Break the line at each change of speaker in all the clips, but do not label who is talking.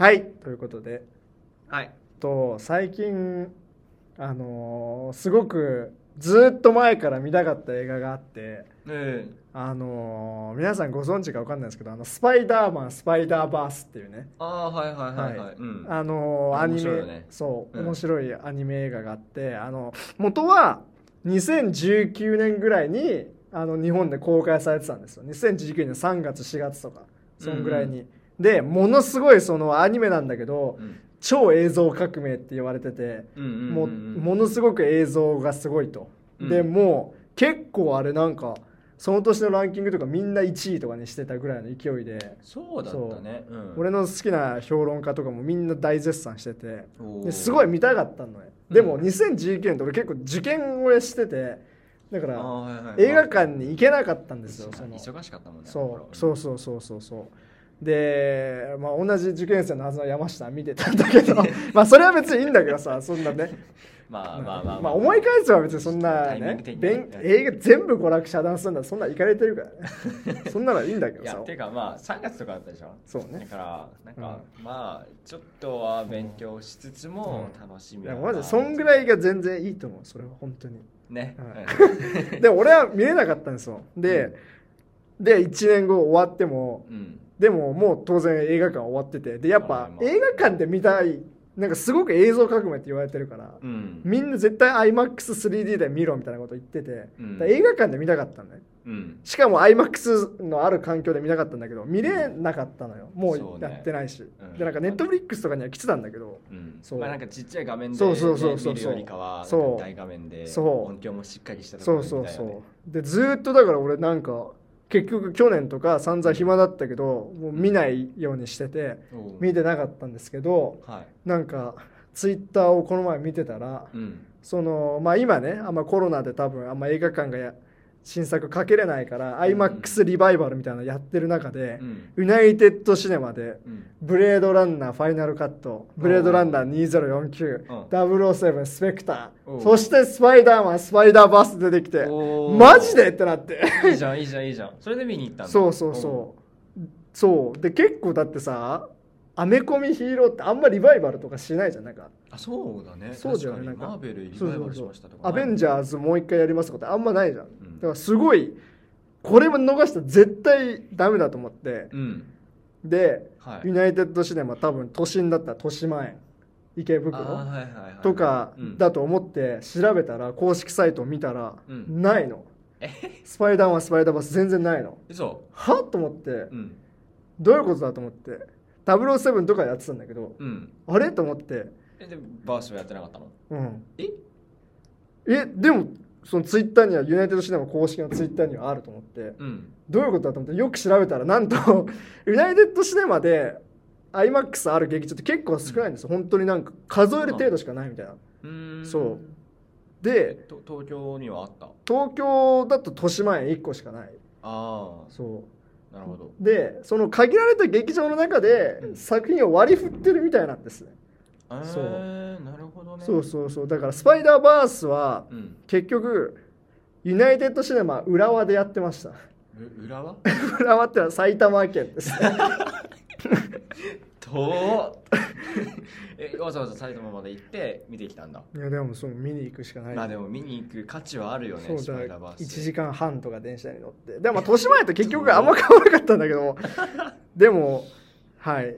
はい。ということで。
はい。
と最近あのーすごくずっと前から見たかった映画があって
え
あのー皆さんご存知か分かんないですけど「あのスパイダーマンスパイダーバース」っていうね。
ああはいはいはいはい、
はい。
うん。
あのーアニメ
面白いよね。
そう、
うん。
面白いアニメ映画があってあの元は2019年ぐらいにあの日本で公開されてたんですよ。2019年3月4月とかそんぐらいに、でものすごいそのアニメなんだけど
うん。
超映像革命って言われてて、
うんうんうんうん。
もうものすごく映像がすごいと、
うん。
でもう結構あれなんかその年のランキングとかみんな1位とかにしてたぐらいの勢いで、
そうだったね。う。ん。
俺の好きな評論家とかもみんな大絶賛してて。すごい見たかったのよ。
うん。
でも2019年って俺結構受験をしててだから映画館に行けなかったんですよその。
忙しかったもんね
そうそうそうそうそうそうで、まあ、同じ受験生のはずの山下見てたんだけど まあそれは別にいいんだけどさそんなね。
まあまあまあ
まあ。思い返せば別にそんなね映画全部娯楽遮断するんだらそんなん行かれてるからね。そんなのはいいんだけどさ。
いやていうかまあ3月とかだったでしょ？
そうね。
だからなんか、まあちょっとは勉強しつつも楽しみ
いや
は
マジでそんぐらいが全然いいと思うそれは本当に。
ね、
はい。で俺は見れなかったんですよ。で、で1年後終わっても
うん
でももう当然映画館終わってて。でやっぱ映画館で見たいなんかすごく映像革命って言われてるから、
うん。
みんな絶対 iMAX3D で見ろみたいなこと言ってて、
うん。
映画館で見たかったのね。
うん。
しかも iMAX のある環境で見たかったんだけど見れなかったのよ。も
そうね。
うやってないし、
うん。
でなんか Netflix とかには来てたんだけど。
うん。
そう。
まあなんかちっちゃい画面で、ね、
そうそうそうそう。
見るよりかは大画面で
そう。
音響もしっかりしたとこ
そう
ろで
そうそ
見たいよね
う。でずーっとだから俺なんか結局去年とか散々暇だったけどもう見ないようにしてて見てなかったんですけど
はい。
なんかツイッターをこの前見てたら
うん。
そのまあ今ねあんまコロナで多分あんま映画館がや新作かけれないから、IMAX リバイバルみたいなのやってる中で
う、ん。
ユナイテッドシネマで
うん。
ブレードランナーファイナルカットブレードランナー2049、
うん。
007スペクターそしてスパイダーマンスパイダーバース出てきてマジでってなって。
いいじゃんいいじゃんいいじゃん。それで見に行ったんだ。
そうそうそう。そう。で結構だってさアメコミヒーローってあんまリバイバルとかしないじゃん。なんか。
あそうだね。
そうじゃないなんか。
マーベルリバイバルしましたとか。
アベンジャーズもう一回やりますとかってあんまないじゃん、
ん。
だからすごいこれも逃したら絶対ダメだと思って。
うん。
で、
はい。
ユナイテッドシネマ多分都心だったら豊島園池袋
はいはいはい
とか
うん。
だと思って調べたら公式サイトを見たら
うん。
ないの、
え？
スパイダーマンスパイダーバース全然ないの。
嘘。
は？と思って。
うん。
どういうことだと思って007とかやってたんだけど
うん。
あれ？と思って。
えでバースはやってなかったの？
うん。
え？
えでもそのツイッターにはユナイテッドシネマ公式のツイッターにはあると思って。
うん。
どういうことだと思ってよく調べたらなんと ユナイテッドシネマで iMAX ある劇場って結構少ないんですよ。本当になんか数える程度しかないみたいな。
うーん。
そう。
え
で
と東京にはあった？
東京だと豊島園1個しかない。
あ
そ
あなるほど。
うでその限られた劇場の中で
うん。
作品を割り振ってるみたいなんです。ね、
えー、
そう。
なるほどね。
そうそうそう。だからスパイダーバースは
うん。
結局ユナイテッドシネマ浦和でやってました。
う裏は
浦和ってのは埼玉県です。ね
と えわざわざ埼玉まで行って見てきたんだ？
いやでもそう見に行くしかない。
まあでも見に行く価値はあるよね
そう
スパイ
だ
ダーバース。
1時間半とか電車に乗って。でもまあ豊島園と結局あんま変わらなかったんだけど でもはい。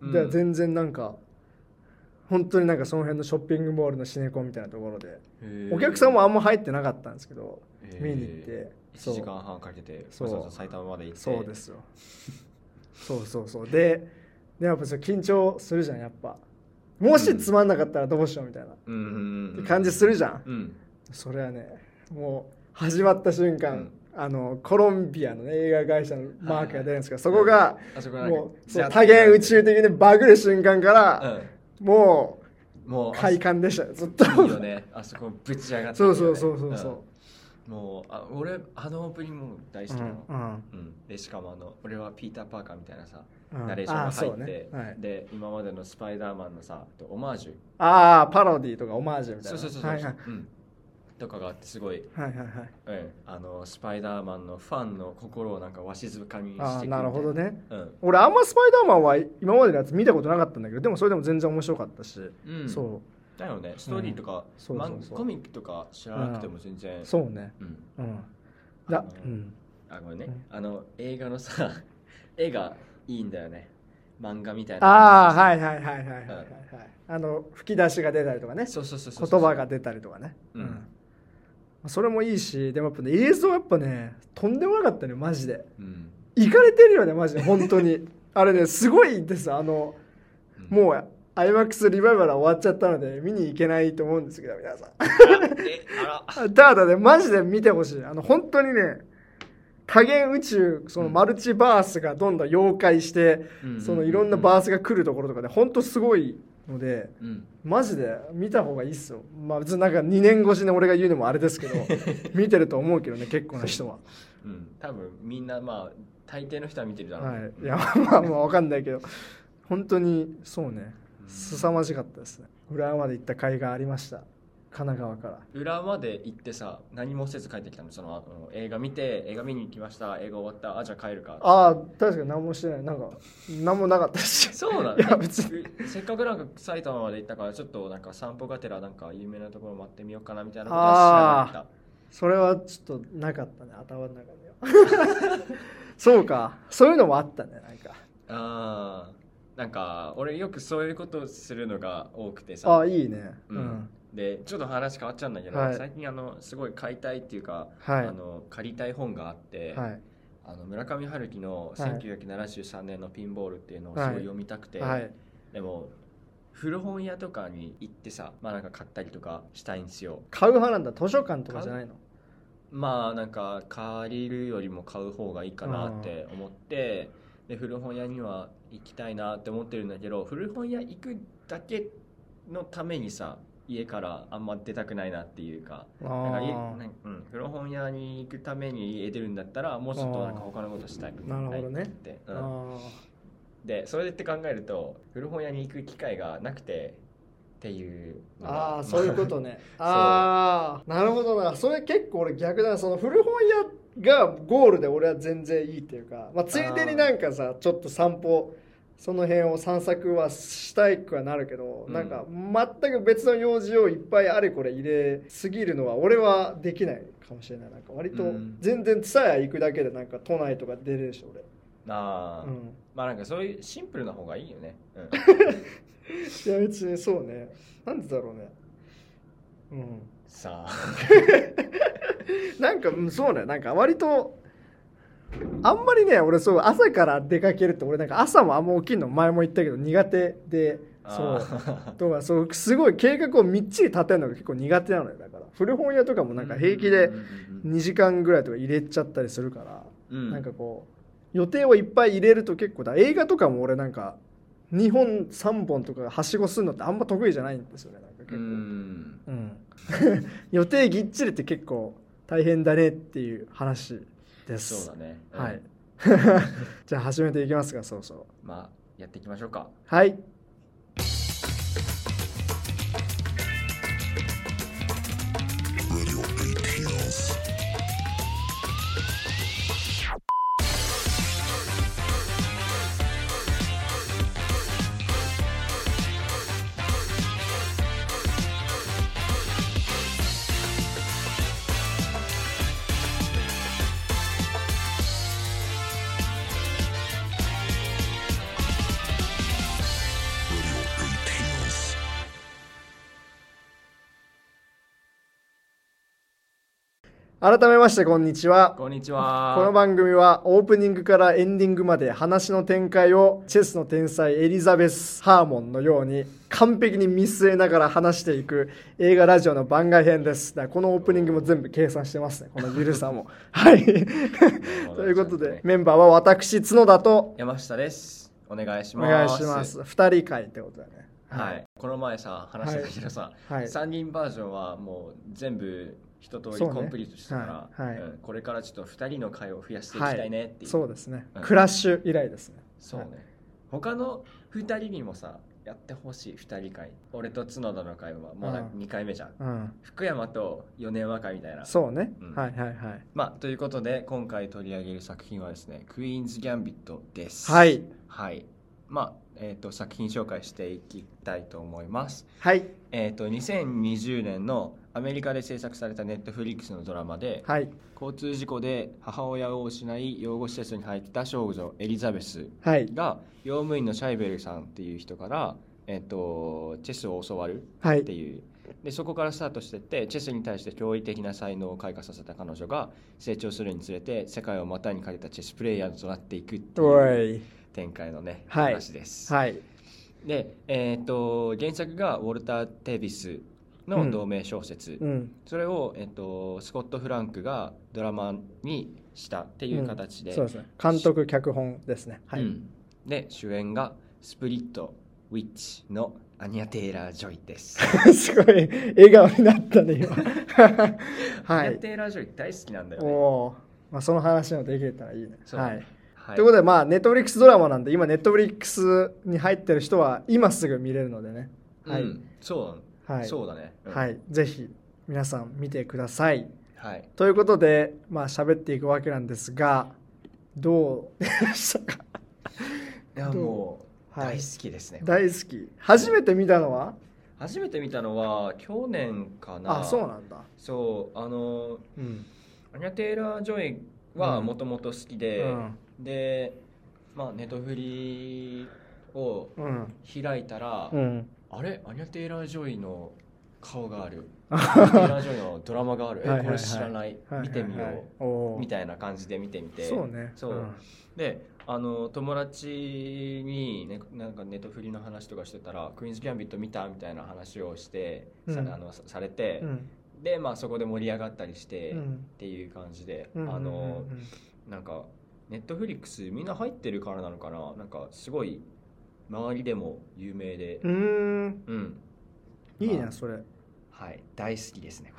うん。
で全然なんか本当になんかその辺のショッピングモールのシネコンみたいなところで。お客さんもあんま入ってなかったんですけど見に行って。
1時間半かけて
そう。
わざわざ埼玉まで行って。
そうですよ。そうそうそう。ででやっぱそれ緊張するじゃんやっぱ。もしつまんなかったらどうしようみたいな。
うん。
感じするじゃん。
うん。
それはねもう始まった瞬間、
うん。
あのコロンビアの、ね、映画会社のマークが出るんですけど、そこが
あそこなんか
もうそう多元宇宙的にバグる瞬間から、
う
も
ん。もう
う快感でしたよずっと。
いいよね。あそこぶち上がって
そうそうそうそうそう。
うん。もうあ俺あのオープニングも大好きなの、
うんうん。
うん。でしかもあの俺はピーター・パーカーみたいなさ、
うん
ナレーションが入
あそう
って、
ね。はい。
で今までのスパイダーマンのさオマージュ。
ああパロディとかオマージュみたいな。
そうそうそうそう、
はいはい。
うん、とかがあってすごい、
はいはいはい。
うん、あのスパイダーマンのファンの心をなんかわしづかみにしてく
ああなるほどね。
うん、
俺あんまスパイダーマンは今までのやつ見たことなかったんだけどでもそれでも全然面白かったし、
うん、
そ
だよね。ストーリーとか、
そうそうそう。
マンコミックとか知らなくても全然。
うそうね
う。ん、
うん。だ
あの
うん。
あごめんね、
うん
あの映画のさ 絵がいいんだよね。漫画みたいな。
ああはいはいはいはいはいはい、
うん。
はい、あの吹き出しが出たりとかね。
そうそうそうそう
言葉が出たりとかね。
うん。
それもいいしでもやっぱね映像やっぱねとんでもなかったねマジで。
うん。
いかれてるよねマジで本当に。あれねすごいです。あの
うん。
もう IMAX リバイバルは終わっちゃったので見に行けないと思うんですけど皆さん。ただねマジで見てほしい。あの本当にね多元宇宙そのマルチバースがどんどん溶解して、
うん。
そのいろんなバースが来るところとかで本当すごいので
うん。
マジで見た方がいいっすよ。まあ別になんか2年越しに俺が言うのもあれですけど 見てると思うけどね結構な人は。
うん。多分みんなまあ大抵の人は見てるだろう、
はい。いや まあまあ分かんないけど。本当にそうね。凄まじかったですね。浦和まで行った甲斐がありました神奈川から。
裏まで行ってさ何もせず帰ってきたの？その映画見て映画見に行きました。映画終わった。あじゃあ帰るか。
ああ確かに何もしてない。なんか何もなかったし
そうなん
いや別に。
せっかくなんか埼玉まで行ったからちょっとなんか散歩がてらなんか有名なところ回ってみようかなみたいなことは知らなかっ
それはちょっとなかったね。頭の中には。そうか。そういうのもあったねなんか。
たあー。なんか俺よくそういうことをするのが多くて
あ
さ。
あいいね。
う
うんん、
でちょっと話変わっちゃうんだけど、
はい。
最近あのすごい買いたいっていうか、
はい。
あの借りたい本があって、
はい。
あの村上春樹の
はい。
1973年のピンボールっていうのをす
はい。
ごい読みたくて、
はい。
でも古本屋とかに行ってさまあなんか買ったりとかしたいんですよ。
買う派なんだ？図書館とかじゃないの？
まあなんか借りるよりも買う方がいいかなって思ってで古本屋には行きたいなって思ってるんだけど古本屋行くだけのためにさ家からあんま出たくないなっていうか
あ
なんか家
あ
なん古古本屋に行くために家出るんだったらもうちょっとなんか他のことしたい
なるほどね。
って、うん。
あ
でそれって考えると古本屋に行く機会がなくてっていう
あーそういうことね。ああなるほどな。それ結構俺逆だな。その古本屋がゴールで俺は全然いいっていうか、まあ、ついでになんかさちょっと散歩その辺を散策はしたいくはなるけど、
うん。
なんか全く別の用事をいっぱいあれこれ入れすぎるのは俺はできないかもしれない。なんか割と
うん。
全然ツタヤ行くだけでなんか都内とか出れるし俺、
あ。ー、
うん、
まあなんかそういうシンプルな方がいいよね、うん。
いや別にそうね。なんでだろうね。うん。
さあ。
なんかうんそうね。なんか割とあんまりね俺そう朝から出かけるって俺なんか朝もあんま起きるの前も言ったけど苦手でそう。
あ
とかそうすごい計画をみっちり立てるのが結構苦手なのよ。だから古本屋とかも
ー
なんか平気で
うんうん
2時間ぐらいとか入れちゃったりするから、
うん。うん
なんかこう予定をいっぱい入れると結構だ映画とかも俺なんか2本3本とかはしごするのってあんま得意じゃないんですよねなんか結
う
構。
ん。
うん、予定ぎっちりって結構大変だねっていう話です。
そうだね、うん
はい。じゃあ始めていきますか、そうそう。
まあやっていきましょうか
はい。改めまして、こんにちは。
こんにちは
この番組はオープニングからエンディングまで話の展開をチェスの天才エリザベス・ハーモンのように完璧に見据えながら話していく映画ラジオの番外編です。だからこのオープニングも全部計算してますね。このゆるさも。はい。ということで、メンバーは私、角田と
山下ですお願いし
お
ます
願いします。二人会ってことだね。
はい、この前さ話したけどさ、
はい
3人バージョンはもう全部一通りコンプリートしたから、
はいはい。
うんこれからちょっと2人の回を増やしていきたいねっていう、
そうですね、
うん。
クラッシュ以来ですね。
そうね。他の2人にもさやってほしい2人会。俺と角田の会はまだ
うん。
2回目じゃん、
うん。
福山と米山会みたいな。
そうね、
うん。
はいはいはい。
まあということで今回取り上げる作品はですねクイーンズ・ギャンビットです。
はい。
はい。まあえっ、と作品紹介していきたいと思います。
はい。
えっ、と2020年のアメリカで制作されたネットフリックスのドラマで、
はい。
交通事故で母親を失い養護施設に入った少女エリザベス
はい。
が用務員のシャイベルさんっていう人から、えっとチェスを教わる
はい。
っていう。でそこからスタートしてってチェスに対して驚異的な才能を開花させた彼女が成長するにつれて世界を股にかけたチェスプレイヤーとなっていくって
お
いう
い。
展開のね、
はい。
話です。
はい。
で、えっと原作がウォルター・テビスの同名小説、
うん。
それを、えっとスコット・フランクがドラマにしたっていう形で、
そうですね。監督脚本ですね。はい、
うん。で主演がスプリット、ウィッチのアニャ・テイラー・ジョイです。
すごい笑顔になったね今。はい。
アニャ・テイラー・ジョイ大好きなんだよ
お
ね。
おー、まあ、その話もできれたらいいね。はい。
はい。
ということでまあネットフリックスドラマなんで今ネットフリックスに入ってる人は今すぐ見れるのでね。はい、
うん。そう
はい。
そうだね。うん。
はい、ぜひ皆さん見てください。
はい。
ということでまあ喋っていくわけなんですがどうでしたか？
いやもう
はい。
大好きですね。
大好き。初めて見たのは？
初めて見たのは去年かな。
あそうなんだ。
そうあの
うん。
アニャ・テイラー・ジョイはもともと好きで、
うん。
でまあネトフリを
うん。
開いたら、
うん
あれ？アニャ・テイラー・ジョイの顔がある。アニャ・テイラー・ジョイのドラマがある。えこれ知らない？見てみよう、みたいな感じで見てみて。
そうね。
そう、
ん。
であの友達に、ね、なんかネトフリの話とかしてたら「クイーンズ・ギャンビット見た?」みたいな話をして、さ
うん。
あのさされて、
うん。
で、まあ、そこで盛り上がったりして、っ
うん。
ていう感じで、
うん
あの
うん
なんかネットフリックスみんな入ってるからなのかな？なんかすごい周りでも有名で。
う、ん。うん。
うん
いい
まあ。
なそれ。
はい。大好きですね。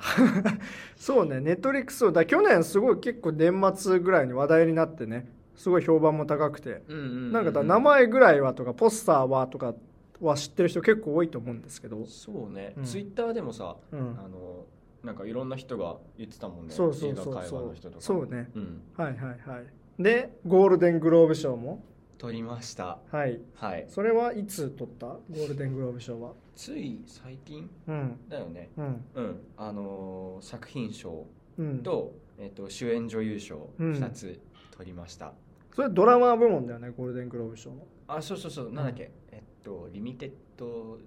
そうね。ネットフリックスだ去年すごい結構年末ぐらいに話題になってね。すごい評判も高くて。
うんうん
なんかだ名前ぐらいはとかポスターはとかは知ってる人結構多いと思うんですけど、
そうね、
うん。
ツイッターでもさ、
うん。
あのなんかいろんな人が言ってたもんね。
そうそうそう
映画会
そう
話の人とか。
そうね。
うん。
はいはいはい。でゴールデングローブ賞も
撮りました。
はい。
はい。
それはいつ取った？ゴールデングローブ賞は。
つい最近？
うん。
だよね。
うん。
うん。あのー作品賞
うん。
と,、えっと主演女優賞
うん。
2つ取りました、
それドラマ部門だよねゴールデングローブ賞の。
あそうそうそう。なんだっけ、えっとリミテッド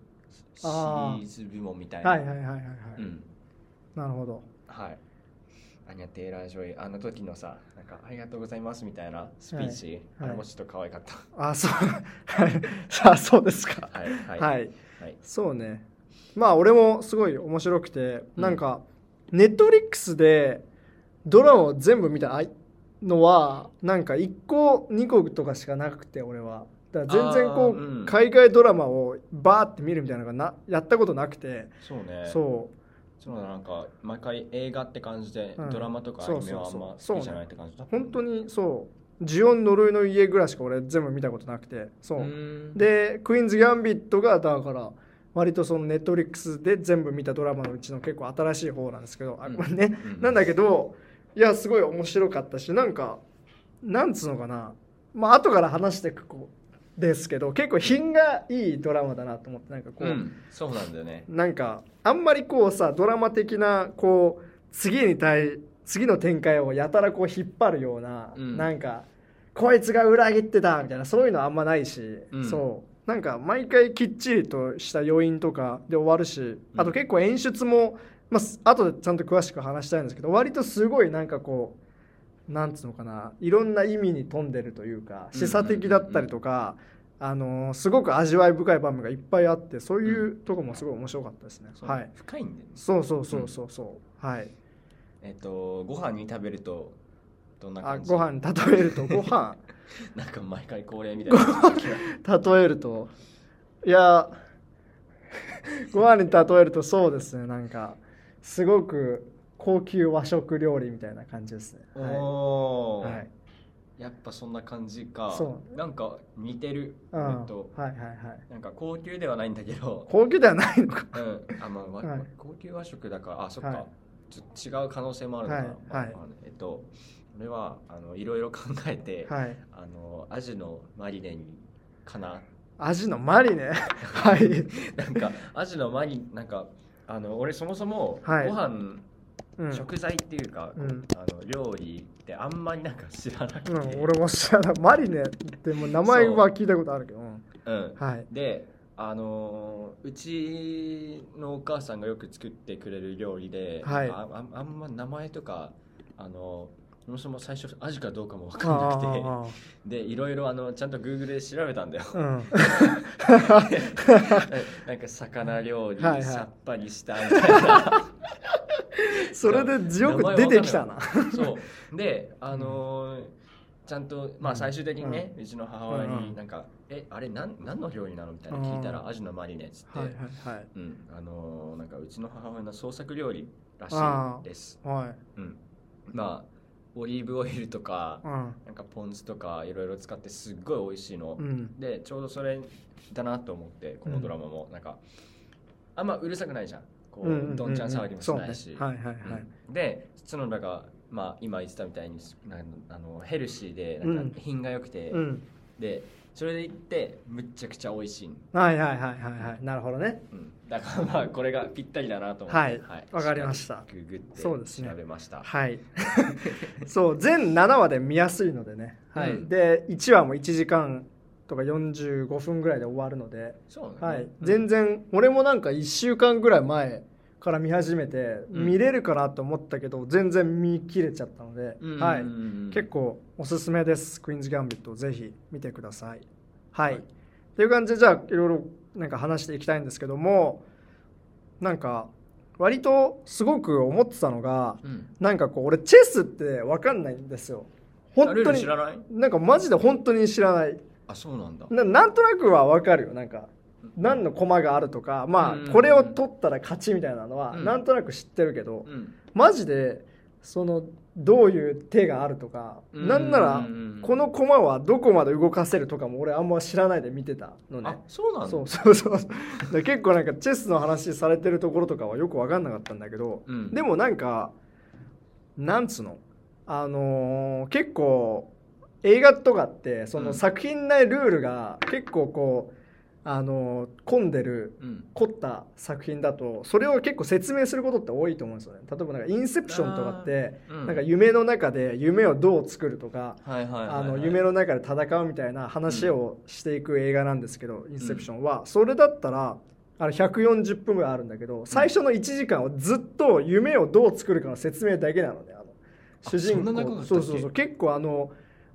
シリ
ー
ズ部門みたいな。
はいはいはいはいはい、
うん。
なるほど。
はいアニャ・テイラー・ジョイあの時のさなんかありがとうございますみたいなスピーチ、
はい
あれもちょっと可愛かった。
あそう。あそうですか。
はいはい。
はい、
はい。
そうね。まあ俺もすごい面白くて、
うん。
なんかネットフリックスでドラマを全部見たのはなんか1個2個とかしかなくて俺は。だから全然こう、海外ドラマをバーって見るみたいなのがなやったことなくて、
そうね。
そ
そうだなんか毎回映画って感じで、
うん。
ドラマとかアニメはあんま好きじゃないって感じだ
う。本当にそう「ジオン呪いの家」ぐらいしか俺全部見たことなくて。そう、
うん。
でクイーンズ・ギャンビットがだから割とそのネットフリックスで全部見たドラマのうちの結構新しい方なんですけど、あ
うん。
これね、
うん。
なんだけどいやすごい面白かったしなんかなんつうのかな。まあ後から話していくこうですけど結構品がいいドラマだなと思ってなんかこう、
うんそうなんだよね。
なんかあんまりこうさドラマ的なこう次に対次の展開をやたらこう引っ張るような、
うん。
なんかこいつが裏切ってたみたいなそういうのあんまないし、
うん。
そう。なんか毎回きっちりとした余韻とかで終わるしあと結構演出も、まあ後でちゃんと詳しく話したいんですけど割とすごいなんかこうなんつうのかないろんな意味に富んでるというか示唆的だったりとか、あのーすごく味わい深い場面がいっぱいあってそういうとこもすごい面白かったですね、
そう
はい。
深いんだよね。
そうそうそうそうそう、はい。
えっとご飯に食べるとどんな
あ
感じ？
ご飯に例えると ご飯。
なんか毎回恒例みたいな
例えると。いやご飯に例えるとそうですね。なんかすごく高級和食料理みたいな感じですね、は
お
はい、
やっぱそんな感じか。
そ
なんか似てる？
うん。
俺と。
はいはいはい。
なんか高級ではないんだけど。
高級ではないのか。
うん。あまあ、わ
はい。
高級和食だからあそっか、
はい。
ちょっと違う可能性もあるな、
はい。
まあ
はい。
まあえっと俺はあのいろいろ考えて、
はい。
あのアジのマリネにかな。
アジのマリネ？はい。
なんかアジのマリなんかあの俺そもそもご
はい。
飯、
うん、
食材っていうか、
うん。
あの料理ってあんまりなんか知らなくて、
うん、俺も知らない。マリネってもう名前は聞いたことあるけど、うん。
うん。
はい。
であのーうちのお母さんがよく作ってくれる料理で、
はい。
あああんま名前とかあのそもそも最初アジかどうかも分
あ
かんなくて。
あ
でいろいろあのちゃんと Google で調べたんだよ。
ああうん。
なんか魚料理、
はいはい。
さっぱりしたみたいな
それでよく出てきたな。
そう。であのーちゃんと、まあ、最終的にね、うちの母親
うんうん。
になんか「えあれなん何の料理なの?」みたいな聞いたら
うん「
アジのマリネ」っつって、
はいはいはい。
うん、あのーなんかうちの母親の創作料理らしいです。
はい。
うん、まあオリーブオイルとか
うん。
なんかポン酢とかいろいろ使ってすっごい美味しいの。
うん。
でちょうどそれだなと思ってこのドラマも。なんか、あんまうるさくないじゃん。こう、どんちゃん騒ぎもしないし。
ね。はいはいはい。
うん。で角田が、まあ、今言ってたみたいになんあのヘルシーでなん
うん。
か品が良くて、
うん。
でそれでいってむっちゃくちゃ美味しい、
はいはいはいはいはい。なるほどね。
うん、だからまあこれがぴったりだなと思って。
はい。わかりました。
ググって
そうですね。
調べました。
はい。そう。全7話で見やすいのでね、はい。
うん。
で1話も1時間とか45分ぐらいで終わるので、
ね。
はい。
うん。
全然俺もなんか1週間ぐらい前から見始めて、
うん。
見れるかなと思ったけど全然見切れちゃったので、
うん。
はい。結構おすすめです。クイーンズ・ギャンビットぜひ見てください。はい、
はい。
っていう感じでじゃあいろいろなんか話していきたいんですけどもなんか割とすごく思ってたのが
うん。
なんかこう俺チェスって分かんないんですよ。本当に
ル知らない？
なんかマジで本当に知らない
あそうなんだ。
ななんとなくは分かるよ。なんか何の駒があるとかま
うん。
あこれを取ったら勝ちみたいなのは
うん。
なんとなく知ってるけど
うん。
マジでそのどういう手があるとか
うん。
なんなら
うん。
この駒はどこまで動かせるとかも俺あんま知らないで見てたのね。
あそうなんだ。
そうそうそう。で結構なんかチェスの話されてるところとかはよく分かんなかったんだけど
うん。
でもなんかなんつうのあのー結構映画とかってその
うん。
作品内ルールが結構こうあのー混んでる
うん。
凝った作品だとそれを結構説明することって多いと思うんですよね。例えばなんかインセプションとかって
うん。
なんか夢の中で夢をどう作るとか夢の中で戦うみたいな話をしていく映画なんですけど、インセプションは。それだったらあれ140分ぐらいあるんだけど最初の1時間はずっと夢をどう作るかの説明だけなのねあの主人公。そうそうそう。結構あの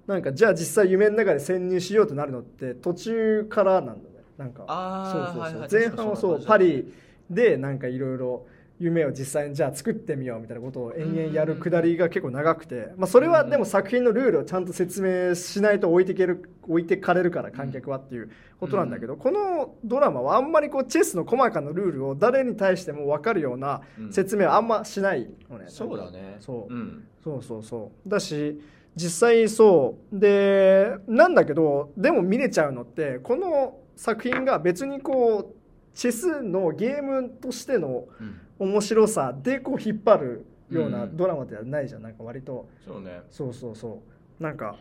なんかじゃあ実際夢の中で潜入しようとなるのって途中からなんだね。なんかそうそうそう、
はいはい。
前半はそうパリでなんかいろいろ夢を実際にじゃあ作ってみようみたいなことを延々やるくだりが結構長くて、まあ、それはでも作品のルールをちゃんと説明しないと置いてける置いてかれるから観客はっていうことなんだけど、このドラマはあんまりこうチェスの細かなルールを誰に対しても分かるような
うん。
説明はあんましないのね、
そうだね。
そう。
うん。
そうそうそう。だし実際そう。でなんだけどでも見れちゃうのってこの作品が別にこうチェスのゲームとしての
うん。
面白さでこう引っ張るような
うん。
ドラマではないじゃん。なんか割と。
そうね。
そうそうそう。なんか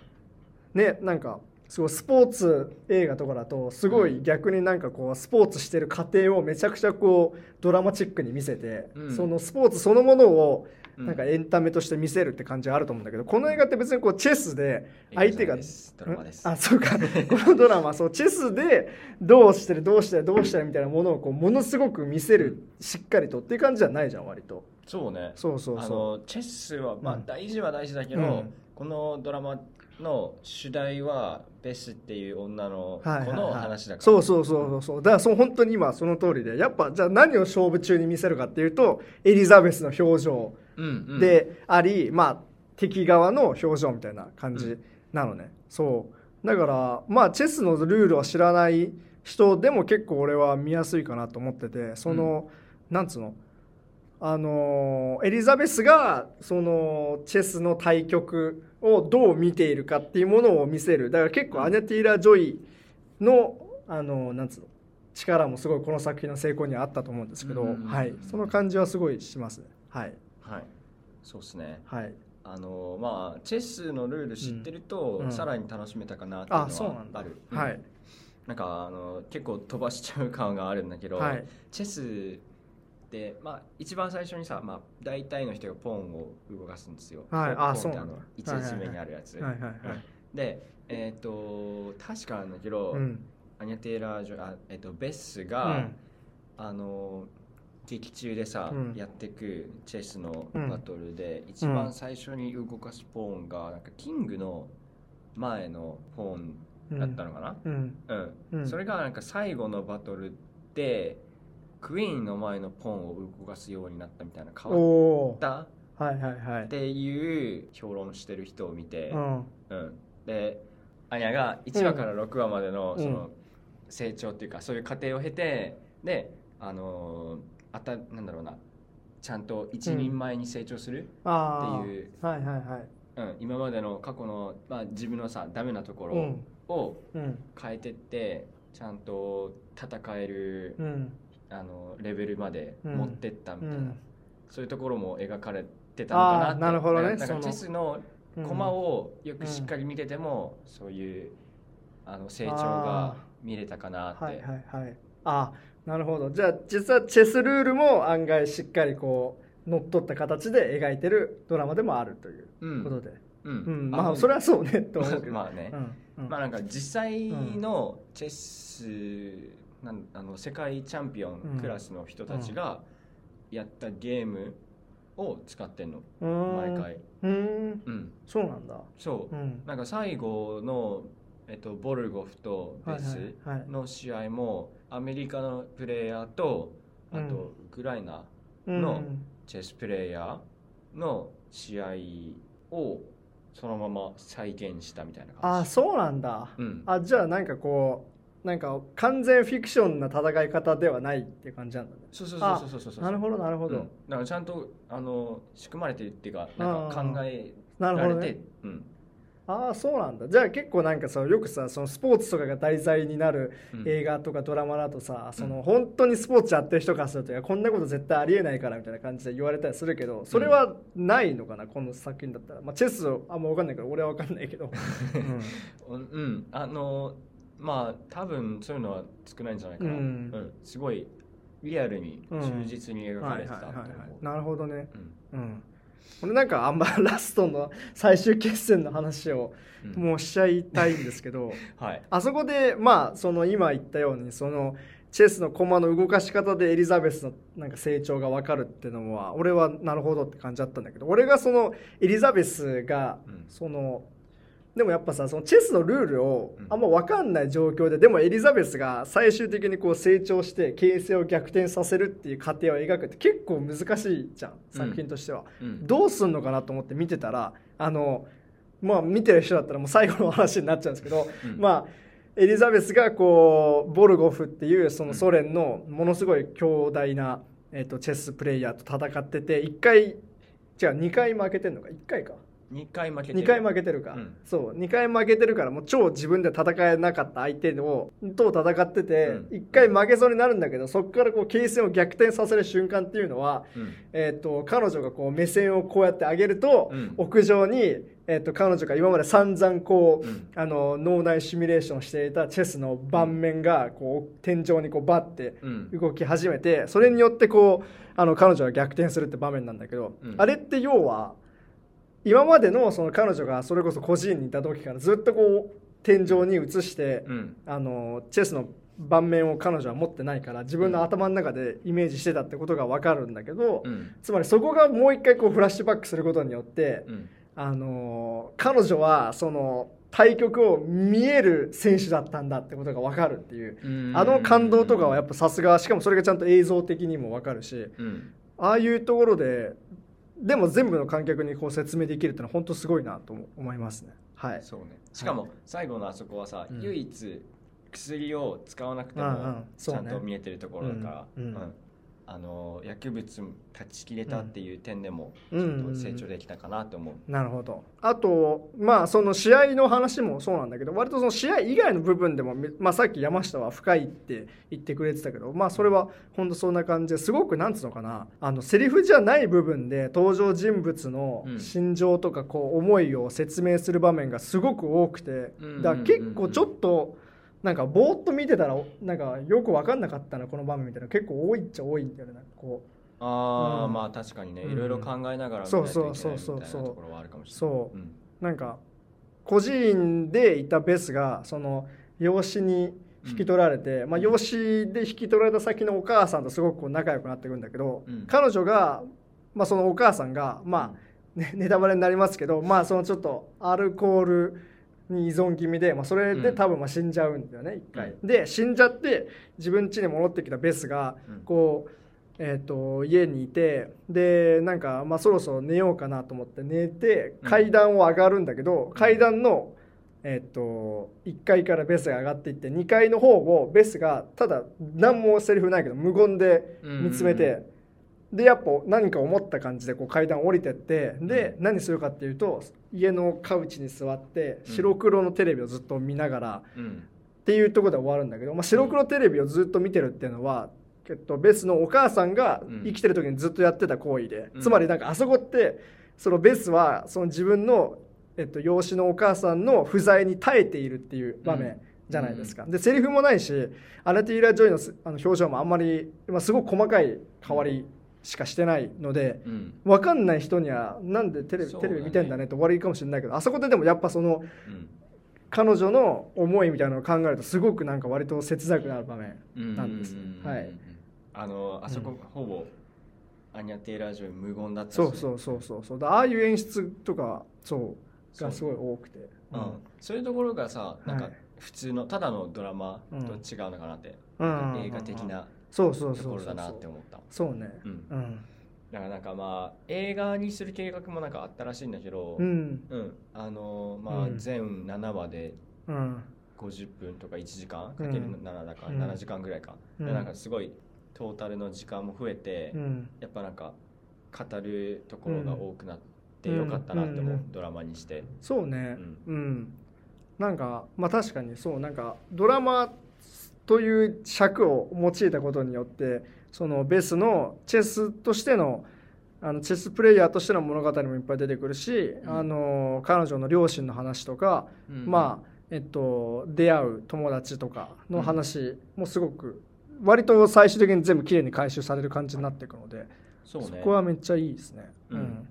ねなんかすごいスポーツ映画とかだとすごい逆になんかこうスポーツしてる過程をめちゃくちゃこうドラマチックに見せて、
うん。
そのスポーツそのものを
うん
なん。かエンタメとして見せるって感じがあると思うんだけどこの映画って別にこうチェスで相手があそうか。このドラマそうチェスでどうしてるどうしてるどうしてるみたいなものをこうものすごく見せるしっかりとっていう感じじゃないじゃん割と。
そうね。
そうそう
あ
そ
のチェスはまあ
うん。
大事は大事だけど、
うん。
このドラマの主題はベスっていう女の子の
はい
話だから、
そうそうそうそう。そうだからそう本当に今その通りで。やっぱじゃあ何を勝負中に見せるかっていうとエリザベスの表情
うんうん、
であり、まあ敵側の表情みたいな感じなのね、そう。だからまあチェスのルールを知らない人でも結構俺は見やすいかなと思っててその、なんつうの？あのエリザベスがそのチェスの対局をどう見ているかっていうものを見せる。だから結構アネティーラ・ジョイのあのなんつうの力もすごいこの作品の成功にはあったと思うんですけど、
うん
はい、その感じはすごいしますね。はい。
はい。そうですね。
はい。
あのまあチェスのルール知ってると、
うん。
さらに楽しめたかなっていうの
あそうなんだ。
はある、
はい。
うん。なんかあの結構飛ばしちゃう感があるんだけど、
はい。
チェスまあ、一番最初にさ、まあ、大体の人がポンを動かすんですよ。
はい。あそう。な
の一列目にあるやつ。
はいはいはい
で、えっ、と確かなんだけど、
うん。
アニャ・テイラージョあ、えっとベッス
う
が、
ん。
あの劇中でさ、
うん。
やってくチェスのバトルで、一番最初に動かすポーンがなんかキングの前のポーンだったのかな、
うん。
うん。
うん。
それがなんか最後のバトルでクイーンの前のポンを動かすようになったみたいな変わった
はいはいはい。
っていう評論してる人を見て、
うん。
うん。でアニャが1話から6話までの
うん。
その成長っていうかそういう過程を経てであのーあたなんだろうなちゃんと一人前に成長する、
ああ
っていう
はいはいはい。
うん、今までの過去の、まあ、自分のさダメなところ
うん。
を
うん。
変えてってちゃんと戦える、
うん
あのレベルまで
うん。
持ってったみたいな、
うん。
そういうところも描かれてたのかなって。
なるほどね。
なんかスの
うん
駒をよくしっかり見てても、そういうあの成長が見れたかなって、
はいはいはい。あなるほど。じゃあ実はチェスルールも案外しっかりこう乗っ取った形で描いてるドラマでもあるという
うん。
ことで、
うん。
うん。
の
まあそれはそうねと思うけど。
まあね、
うん。うん。
まあなんか実際のチェスなんあの世界チャンピオンクラスの人たちがやったゲームを使ってんの、毎回。
うーん。
うん。
そうなんだ。
そう、
うん。
なんか最後の、えっと、ボルゴフとベス
はいはいはい。
の試合もアメリカのプレイヤーとあとウクライナ
うん。
のチェスプレイヤーの試合をそのまま再現したみたいな感じ。
あそうなんだ。
うん、
あじゃあなんかこうなんか完全フィクションな戦い方ではないっていう感じなんだね。
そうそうそうそうそうそう。
なるほどなるほど、
うん。だからちゃんとあの仕組まれてるっていうかなんか考えられて、
ね。
うん。
ああそうなんだ。じゃあ結構なんかさよくさそのスポーツとかが題材になる
うん。
映画とかドラマだとさ、その本当にスポーツやってる人からするといやこんなこと絶対ありえないからみたいな感じで言われたりするけどそれはないのかな、この作品だったら、まあ、チェスあんま分かんないから俺は分かんないけど、
うん、うん。あのまあ多分そういうのは少ないんじゃないかな、
う
うん。んすごいリアルに
うん
忠実に
うん、
描かれてた
なるほどね。
ううん。
うん。俺なんかあんまラストの最終決戦の話を
うん
もうしちゃいたいんですけど
はい。
あそこでまあその今言ったようにそのチェスの駒の動かし方でエリザベスのなんか成長が分かるっていうのは俺はなるほどって感じだったんだけど俺がそのエリザベスが
うん。
そのでもやっぱさそのチェスのルールを
うん。
あんま分かんない状況ででもエリザベスが最終的にこう成長して形勢を逆転させるっていう過程を描くって結構難しいじゃん作品としては。
うん。
どうすんのかなと思って見てたらあのまあ見てる人だったらもう最後の話になっちゃうんですけど、
うん。
まあエリザベスがこうボルゴフっていうそのソ連のものすごい強大な、えっとチェスプレイヤーと戦ってて1回違う2回負けてんのか？1回か
2回負けてる。
2回負けてるか、
うん。
そう。2回負けてるからもう超自分で戦えなかった相手をと戦ってて、
うん。
1回負けそうになるんだけどそこからこう形勢を逆転させる瞬間っていうのは、
うん。
えー、と彼女がこう目線をこうやって上げると、
うん。
屋上に、えー、と彼女が今まで散々こう、
うん。
あの脳内シミュレーションしていたチェスの盤面がこう天井にこうバッて
うん。
動き始めてそれによってこうあの彼女が逆転するって場面なんだけど、
うん。
あれって要は今までのその彼女がそれこそ孤児院にいた時からずっとこう天井に移して、
うん。
あのチェスの盤面を彼女は持ってないから自分の頭の中でイメージしてたってことが分かるんだけど、
うん。
つまりそこがもう一回こうフラッシュバックすることによって、
うん。
あの彼女はその対局を見える選手だったんだってことが分かるっていう、
うん。
あの感動とかはやっぱさすがしかもそれがちゃんと映像的にも分かるし
うん。
ああいうところででも全部の観客にこう説明できるってのは本当すごいなと思いますね。はい、
そうね。しかも最後のあそこはさ、
うん。
唯一薬を使わなくて
うんうん。
もちゃんと見えてるところだから、
うん。うん
あの薬物断ち切れたっていう点でもち
うん
ょっと成長できたかなと思う、
なるほど。あとまあその試合の話もそうなんだけど割とその試合以外の部分でも、まあ、さっき山下は深いって言ってくれてたけどまあそれは本当そんな感じですごくなんつうのかなあのセリフじゃない部分で登場人物の
うん。
心情とかこう思いを説明する場面がすごく多くて
うん。
だ結構ちょっとなんかぼーっと見てたらなんかよく分かんなかったなこの場面みたいな結構多いっちゃ多いんだよねなんかこう。
ああ、
うん。
まあ確かにね。
うん。
いろいろ考えながら見
そう
ないといけない
そう
みたいうな
そそうそう
ところはあるかもしれない
そう
うん。
なんか孤児院でいたベスがその養子に引き取られて、まあ、養子で引き取られた先のお母さんとすごくこう仲良くなっていくんだけど、
うん。
彼女が、まあ、そのお母さんがまあ、ね、ネタバレになりますけどまあそのちょっとアルコールに依存気味で、まあ、それで
うん。
多分まあ死んじゃうんだよね一回。で死んじゃって自分家に戻ってきたベスが
うん。
こう、えー、と家にいてでなんか、まあ、そろそろ寝ようかなと思って寝て
うん。
階段を上がるんだけど、階段の、えー、と1階からベスが上がっていって2階の方をベスがただ何もセリフないけど無言で見つめて、でやっぱ何か思った感じでこう階段降りてってで、何するかっていうと家のカウチに座って
うん。
白黒のテレビをずっと見ながら。
うん。
っていうところで終わるんだけど、まあ、白黒テレビをずっと見てるっていうのは、えっと、ベスのお母さんが
うん。
生きてる時にずっとやってた行為で、
うん。
つまりなんかあそこってそのベスはその自分の、えっと、養子のお母さんの不在に耐えているっていう場面じゃないですか、でセリフもないしアニャ・テイラー・ジョイのすあの表情もあんまり、まあ、すごく細かい変わりしかしてないので、
うん。
分かんない人にはなんでテレビ,、
ね。
テレビ見てんだねって終わりかもしれないけどあそこででもやっぱその
うん。
彼女の思いみたいなのを考えるとすごくなんか割と切なくなる場面なんです。ね
うん
はい。
あのあそこほぼアニャ・テイラー・ジョイ無言だったし。
そうそうそうそうそう。だああいう演出とかそう。
そう。
がすごい多くて。
うん。そういうところがさなんか
はい。
普通のただのドラマと違うのかなって、
うん。
映画的な
そうそう
と
そう。そう
ころだなって思った。
そうね。
うん。
うん。
だからなんかまあ映画にする計画もなんかあったらしいんだけど
うん。
うん。あのまあ
うん。
全7話で
うん。
50分とか1時間か
うん
ける7だから
うん。
7時間ぐらいか、
うん。
でなんかすごいトータルの時間も増えて、
うん。
やっぱなんか語るところが多くなってよかったなって思う、
うん。うん。
ドラマにして。
そうね。
う
うん。なんかまあ確かにそう。なんかドラマという尺を用いたことによってそのベスのチェスとしてのあのチェスプレイヤーとしての物語もいっぱい出てくるし、
うん。
あの彼女の両親の話とか、まあえっと出会う友達とかの話もすごく割と最終的に全部きれいに回収される感じになっていくので
そうね。
そこはめっちゃいいですね。
うん。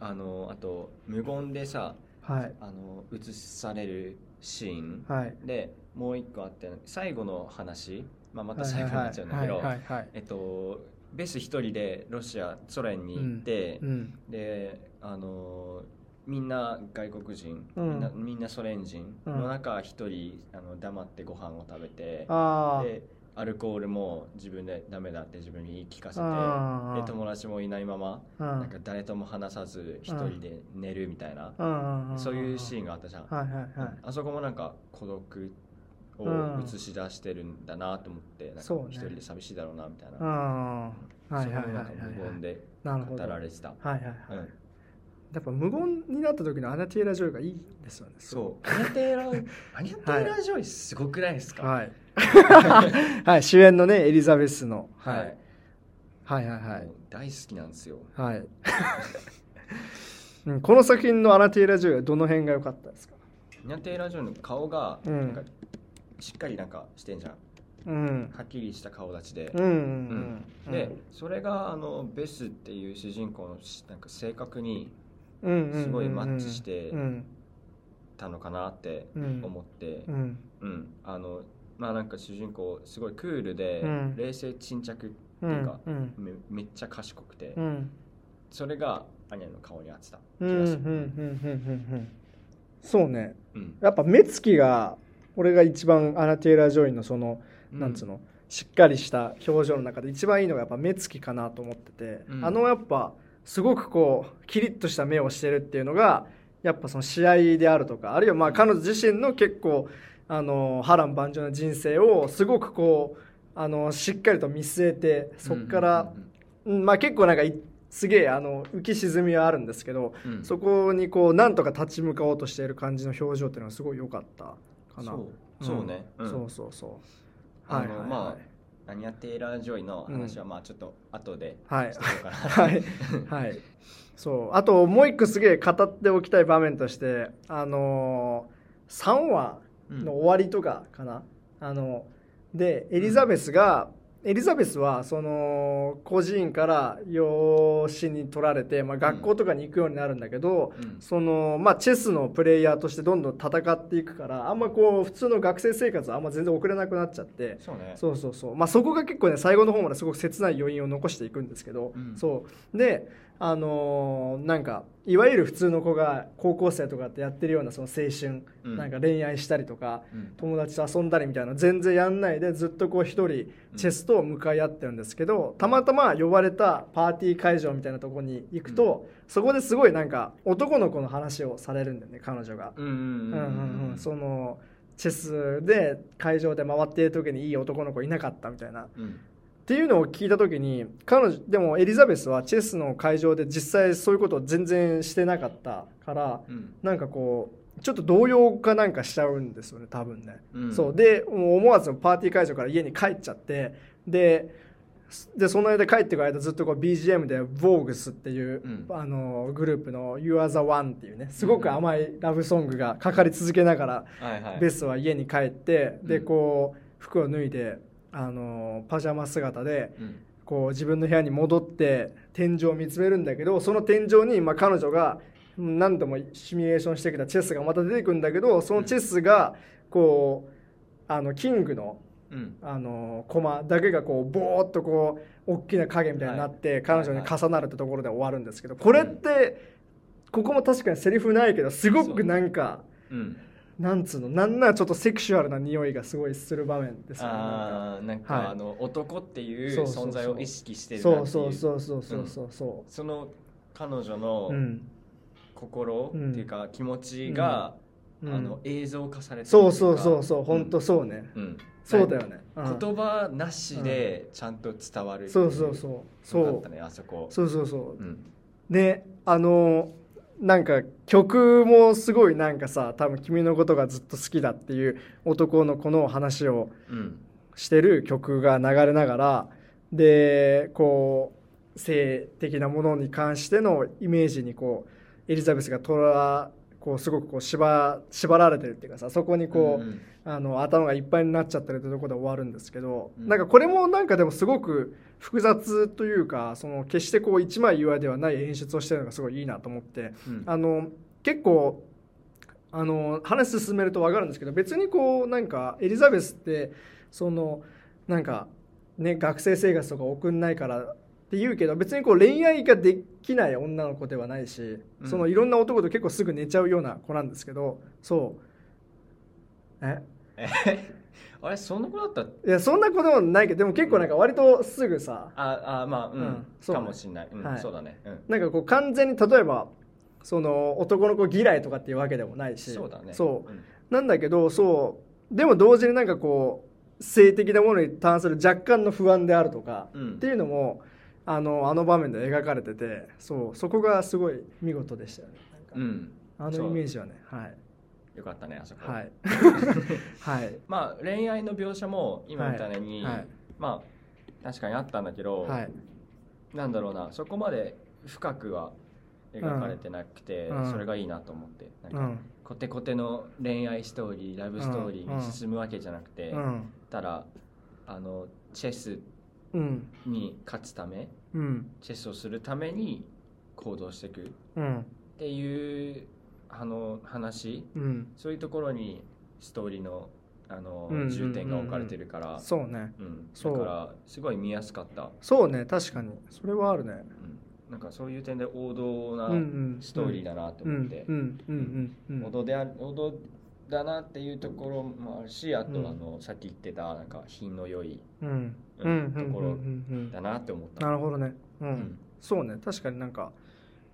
あのあと無言でさ
はい。
あの映されるシーン
はい。
でもう一個あって最後の話、まあ、また最後になっちゃうんだけど
はいはいはい。
えっとベス一人でロシアソ連に行って、
うん。
であのみんな外国人、
うん。
みんなみんなソ連人の中一人あの黙ってご飯を食べて、
あ
でアルコールも自分でダメだって自分に言い聞かせてで友達もいないまま
あ
なんか誰とも話さず一人で寝るみたいな、
うん。
そういうシーンがあったじゃん、
はいはいはい。
あそこもなんか孤独を
うん。
映し出してるんだなと思って、なんか
そうね。
一人で寂しいだろうなみたいな、
ああはいはいはいはい
それもなんか無言で語られてた、
はいはいはい、
うん。
やっぱ無言になった時のアニャ・テイラー・ジョイがいいですよね
そう。アニャテイラーアニャテイラー・ジョイすごくないですか、
はい。はい主演のねエリザベスの、はい、
はい。
はいはい
大好きなんですよ。
はい、うん、この作品のアニャ・テイラー・ジョイはどの辺が良かったですか？
アニャテイラー・ジョイの顔が
うん。
なんかしっかりなんかしてんじゃん。
うん。
はっきりした顔立ちで、
うんうんうん
でそれがあのベスっていう主人公のしなんか性格にすごいマッチして
うん
たのかなって
うん。
思って。
う、ん。
うん。あのまあなんか主人公すごいクールで、
うん。
冷静沈着って
う
いうか、めめっちゃ賢くて、
うん。
それがアニャの顔に合ってた気がする、
そうね。
うん。
やっぱ目つきが俺が一番アニャ・テイラー・ジョイのその、なんつうの？しっかりした表情の中で一番いいのがやっぱ目つきかなと思ってて、
うん。
あのやっぱすごくこうキリッとした目をしてるっていうのがやっぱその試合であるとかあるいはまあ彼女自身の結構あの波乱万丈な人生をすごくこうあのしっかりと見据えてそこから、
うんうん
うんまあ、結構なんかいすげえあの浮き沈みはあるんですけど、
うんうん。
そこにこうなんとか立ち向かおうとしている感じの表情っていうのはすごい良かったかな。
そう。そうね、
うん。
うん
そうそうそう。
あのまあアニャ・テイラー・ジョイの話はまあちょっと後でうかな、
はい。はい。そう。あともう一個すげえ語っておきたい場面としてあのー、3話の終わりとかかな、あのでエリザベスが、エリザベスはその孤児院から養子に取られて、まあ、学校とかに行くようになるんだけど、
うん。
そのまあ、チェスのプレイヤーとしてどんどん戦っていくからあんまこう普通の学生生活はあんま全然送れなくなっちゃって。
そうね。
そうそうそう、まあ、そこが結構ね最後の方まですごく切ない余韻を残していくんですけど、
うん。
そう。であのーなんかいわゆる普通の子が高校生とかってやってるようなその青春、
うん。
なんか恋愛したりとか
うん。
友達と遊んだりみたいなの全然やんない。でずっとこう一人チェスと向かい合ってるんですけど、たまたま呼ばれたパーティー会場みたいなところに行くと、そこですごいなんか男の子の話をされるんだよね彼女が。
うんうんうん。
うんうんうん。そのチェスで会場で回っている時にいい男の子いなかったみたいな。
うん
っていうのを聞いた時に彼女でもエリザベスはチェスの会場で実際そういうことを全然してなかったから
うん。
なんかこうちょっと動揺かなんかしちゃうんですよね多分ね、
うん。
そう。で思わずパーティー会場から家に帰っちゃってででその間帰ってくる間ずっとこう BGM で VOGUES っていう、
うん。
あのグループの You are the one っていうねすごく甘いラブソングがかかり続けながら
はいはい。
ベスは家に帰ってで
うん。
こう服を脱いであのパジャマ姿で
うん。
こう自分の部屋に戻って天井を見つめるんだけどその天井にまあ彼女がうん何度もシミュレーションしてきたチェスがまた出てくるんだけどそのチェスがこうあのキングの
うん。
あの駒だけがこうボーっとこう大きな影みたいになって、彼女に重なるってところで終わるんですけどこれって、ここも確かにセリフないけどすごくなんか
うん
なんつうのなんならちょっとセクシュアルな匂いがすごいする場面ですよね
あーなんか、
はい。
あの男っていう存在を意識してるな
そう
っていう。
そうそうそうそうそうそ
その彼女の心
うん
っていうか気持ちが、
うん
あの映像化されてる
そうそうそう
う
そう本当そうね、
うん、
そうだよね、うん
言葉なしでちゃんと伝わる
そうそうそうそう
そうだったねあそこ
そうそうそう
うん
であのなんか曲もすごいなんかさ多分君のことがずっと好きだっていう男の子の話を
うん。
してる曲が流れながらでこう性的なものに関してのイメージにこうエリザベスがとらこうすごくこう縛縛られてるっていうかさそこにこう、
んん。
あの頭がいっぱいになっちゃってるってところで終わるんですけど、
うん。
なんかこれもなんかでもすごく複雑というかその決してこう一枚岩ではない演出をしてるのがすごいいいなと思って
うん。
あの結構あの話進めると分かるんですけど別にこうなんかエリザベスってそのなんかね学生生活とか送んないからって言うけど別にこう恋愛ができない女の子ではないし、
うん。
そのいろんな男と結構すぐ寝ちゃうような子なんですけどそう。え？
え？あれそんな子だった？
いやそんな子でもないけどでも結構なんか割とすぐさ。
ああまあうん、
うん。そう
かもしんない、うん
はい。
そうだね、うん、
なんかこう完全に例えばその男の子嫌いとかっていうわけでもないし。
そうだね。
そう。
うん。
なんだけどそう。でも同時になんかこう性的なものに関する若干の不安であるとか、
うん。
っていうのもあのあの場面で描かれててそうそこがすごい見事でしたよね。なんか
うん。
あのイメージはねはい。
よかったねあそこ。
はい。はい。
まあ恋愛の描写も今みたいに、
はい。
まあ確かにあったんだけど、
はい。
なんだろうなそこまで深くは描かれてなくて、
うん。
それがいいなと思ってなんか、
うん
コテコテの恋愛ストーリーラブストーリーに進むわけじゃなくて、
うん
ただあのチェス
うん
に勝つため
うん
チェスをするために行動していくっ
うん
ていうあの話
うん
そういうところにストーリーのあの、
うんうんうんうん
重点が置かれてるから、
そうね。
うん、
そう。
だからすごい見やすかった、
そうね確かに。それはあるね。
うん、なんかそういう点で王道な
うんうん
ストーリーだなと
うん
思って
う、んうんうん。
王道である王道だなっていうところもあるしあと
うん。
あの、さっき言ってたなんか品の良い
うん。
ところだなって思った、
なるほどね。う
うん。ん
そうね。確かになんか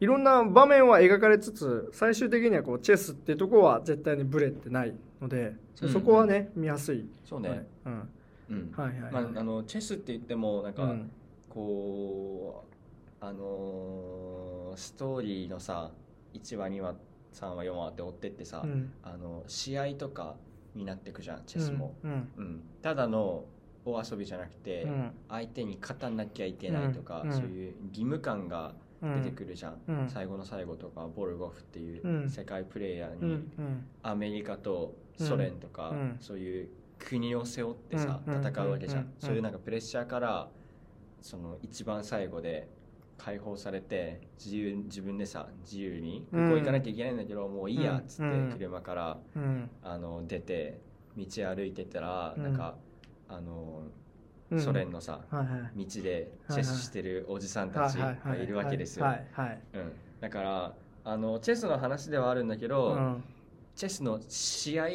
いろんな場面は描かれつつ最終的にはこうチェスっていうところは絶対にブレてないのでそ
うん。
そこはね見やすい。
そうね、
うん。
うん。
はいはいはい。
まあ、あのチェスって言ってもなんか、
うん。
こうあのーストーリーのさ1話2話3話4話って追ってってさ、
うん。
あの試合とかになってくじゃんチェスも、
うん
うん。ただのお遊びじゃなくて、
うん。
相手に勝たなきゃいけないとか、
うん
そういう義務感が
うん。
出てくるじゃん、
うん。
最後の最後とかボルゴフっていう
うん。
世界プレイヤー
うん
に
うん。
アメリカとソ連とか、
うん。
そういう国を背負ってさ、
うん
戦うわけじゃん。そういうなんかプレッシャーからその一番最後で解放されて自由自分でさ自由に向こう行かなきゃいけないんだけど、もういいやっつって
うん。
車から
うん。
あの出て道歩いてたら、
うん。
なんかあの
うん。
ソ連のさ、
はいはい。
道でチェスしてるおじさんたちがいるわけですよ、だからあのチェスの話ではあるんだけど、
うん。
チェスの試合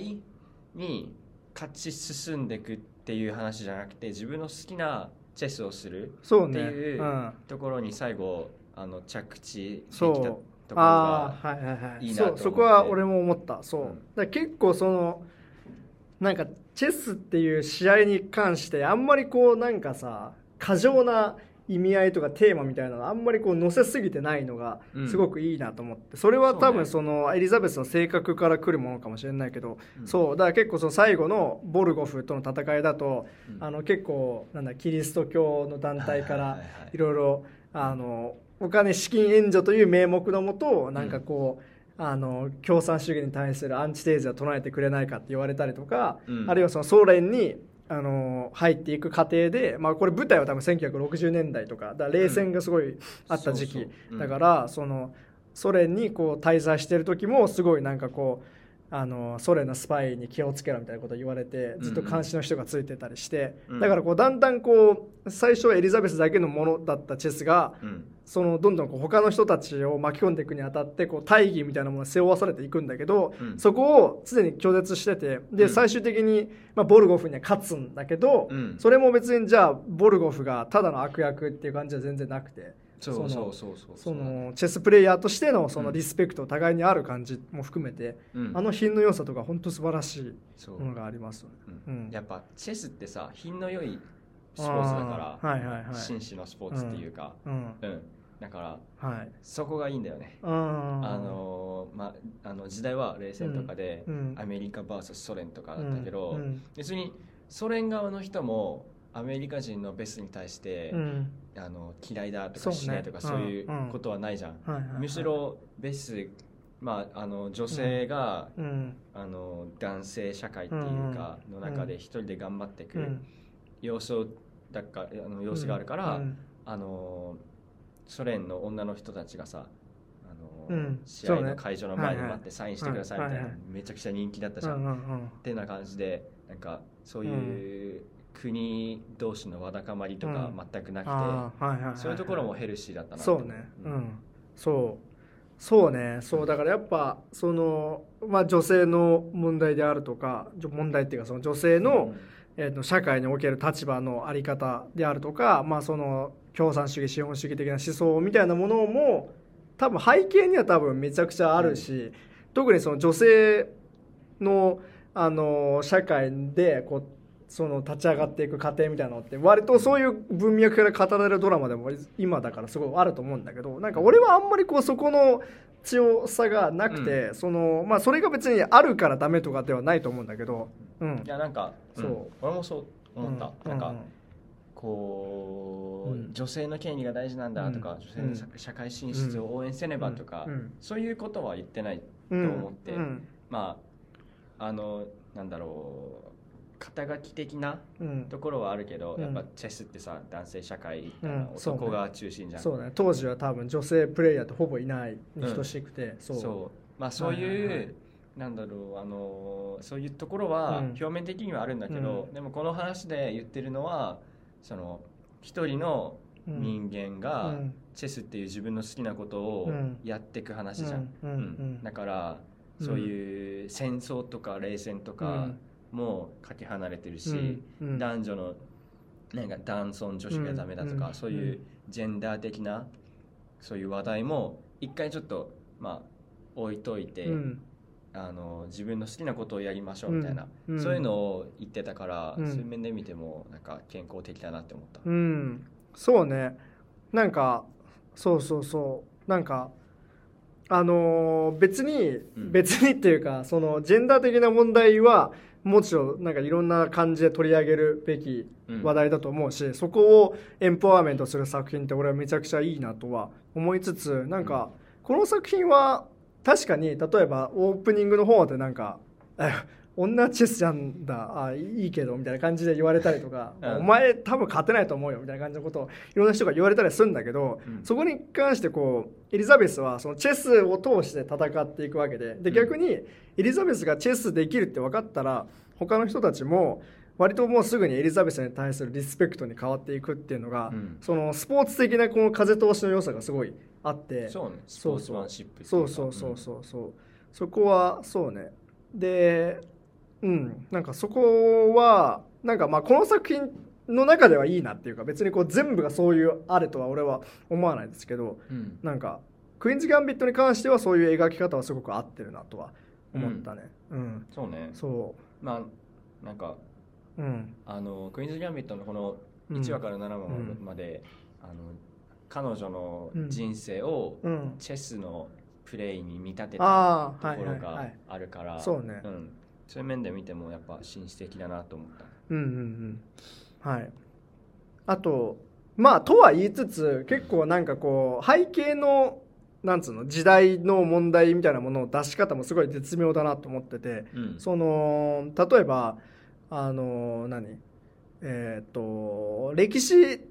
に勝ち進んでいくっていう話じゃなくて自分の好きなチェスをするって
そうね。
いう
うん。
ところに最後あの着地できた
そう
ところ
ああ
が
はいはいはい。
いいなと思って。
そうそこは俺も思った。そう、
うん。
だ結構そのなんかチェスっていう試合に関してあんまりこうなんかさ過剰な意味合いとかテーマみたいなのあんまりこう載せすぎてないのが
うん
すごくいいなと思って、それは多分そのエリザベスの性格から来るものかもしれないけど、
うん。
そうだから結構その最後のボルゴフとの戦いだと、
うん。
あの結構なんだキリスト教の団体から
はい
ろいろあのお金資金援助という名目のもとなんかこう、あの共産主義に対するアンチテーゼを唱えてくれないかって言われたりとか、
うん。
あるいはそのソ連にあの入っていく過程で、まあ、これ舞台は多分1960年代とかだ冷戦がすごいあった時期、だからそのソ連にこう滞在してる時もすごいなんかこうあのソ連のスパイに気をつけろみたいなことを言われてずっと監視の人がついてたりして、
うん。
だからこうだんだんこう最初はエリザベスだけのものだったチェスが
うん
そのどんどんこう他の人たちを巻き込んでいくにあたってこう大義みたいなものを背負わされていくんだけど、
うん。
そこを常に拒絶しててで、
うん。
最終的に、まあ、ボルゴフには勝つんだけど、
うん。
それも別にじゃあボルゴフがただの悪役っていう感じは全然なくての
そうそうそうそう。
そのチェスプレイヤーとしてのそのリスペクト、互いにある感じも含めて、
うん。
あの品の良さとか本当素晴らしいものがあります
やっぱチェスってさ品の良いスポーツだから、
はいはいはい。
紳士のスポーツっていうか、
うん。
うんだから
はい。
そこがいいんだよね、
あ
あのーまああの時代は冷戦とかで、
うん。
アメリカ VS ソ連とかだったけど、
うん。うん。
別にソ連側の人もアメリカ人のベスに対して、
うん。
あの嫌いだとかしないとかそういうことはないじゃん、むしろベスまあ、あの女性が、
うん。
あの男性社会っていうかの中で一人で頑張っていく
うん。
様子だかあの様子があるから、
うん。
あのソ連の女の人たちがさあの、
うん。
試合の会場の前で待ってサインしてくださいみたいな、めちゃくちゃ人気だったじゃん、ってな感じでなんかそういう国同士のわだかまりとか
うん。
全くなくて、そういうところもヘルシーだったなって思
そうね。うん。そう。そうね。そう。だからやっぱその、まあ、女性の問題であるとか問題っていうかその女性の、えー、と社会における立場のあり方であるとか、まあ、その共産主義資本主義的な思想みたいなものも多分背景には多分めちゃくちゃあるし、特にその女性のあの社会でこうその立ち上がっていく過程みたいなのって割とそういう文脈から語られるドラマでも今だからすごいあると思うんだけどなんか俺はあんまりこうそこの強さがなくて、そのまあ、それが別にあるからダメとかではないと思うんだけど、うん。
い、やなんか、うん。
そう。
俺もそう思った、
うん。
なんか、
うん
こう、
うん。
女性の権利が大事なんだとか、
うん。
女性の社社会進出を応援せねばとか、
うん。
そういうことは言ってないと
うん
思って、
うん。
まああのなんだろう肩書き的な
うん。
ところはあるけど、
うん。
やっぱチェスってさ男性社会男が中心じゃん、
そうね。当時は多分女性プレイヤーってほぼいないに等しくて、そう。
そう。まあそういう、
はいはいはい。
なんだろうあのそういうところは
うん。
表面的にはあるんだけど、
うん。
でもこの話で言ってるのはその一人の人間が
うん。
チェスっていう自分の好きなことを
うん。
やっていく話じゃん、だから
うん。
そういう戦争とか冷戦とかもかけ離れてるし、男女のなんか男尊女子がダメだとか、
うん。
そういうジェンダー的なそういう話題も一回ちょっとまあ置いといて、
うん
あの自分の好きなことをやりましょうみたいな、
うんうん。
そういうのを言ってたから、
うん。
そういう面で見てもなんか健康的だなって思った、
うん。そうね。なんかそうそうそう。なんかあのー別に、
うん。
別にっていうかそのジェンダー的な問題はもちろんなんかいろんな感じで取り上げるべき
うん。
話題だと思うし、そこをエンパワーメントする作品って俺はめちゃくちゃいいなとは思いつつなんかこの作品は確かに例えばオープニングの方でなんか「え女チェスじゃんだ。あいいけど」みたいな感じで言われたりとか「
うん。
お前多分勝てないと思うよ」みたいな感じのことをいろんな人が言われたりするんだけど、
うん。
そこに関してこうエリザベスはそのチェスを通して戦っていくわけで。で逆にエリザベスがチェスできるって分かったら他の人たちも割ともうすぐにエリザベスに対するリスペクトに変わっていくっていうのが、
うん。
そのスポーツ的なこの風通しの良さがすごいあって。
そうね。ス
そうそう。
ポーツマンシップ
そう
か。
そうそうそうそうそこはそうね。でうん。なんかそこはなんかまあこの作品の中ではいいなっていうか別にこう全部がそういうあれとは俺は思わないですけど
うん。うん
なんかクイーンズ・ギャンビットに関してはそういう描き方はすごく合ってるなとは思ったね。うん、
そうね。
そ
まあなんか
ううん。
あのクイーンズ・ギャンビットのこの
うん。
1話から7話
うん。
まで、あの彼女の
うん。
人生を
うん。
チェスのプレイに見立てたところがあるから、
そうね。
ん。そういう面で見てもやっぱ紳士的だなと思った。
うんうんうん。はい。あとまあとは言いつつ結構なんかこう背景のなんつうの時代の問題みたいなものを出し方もすごい絶妙だなと思ってて
うん。
その例えばあの何？えっ、と歴史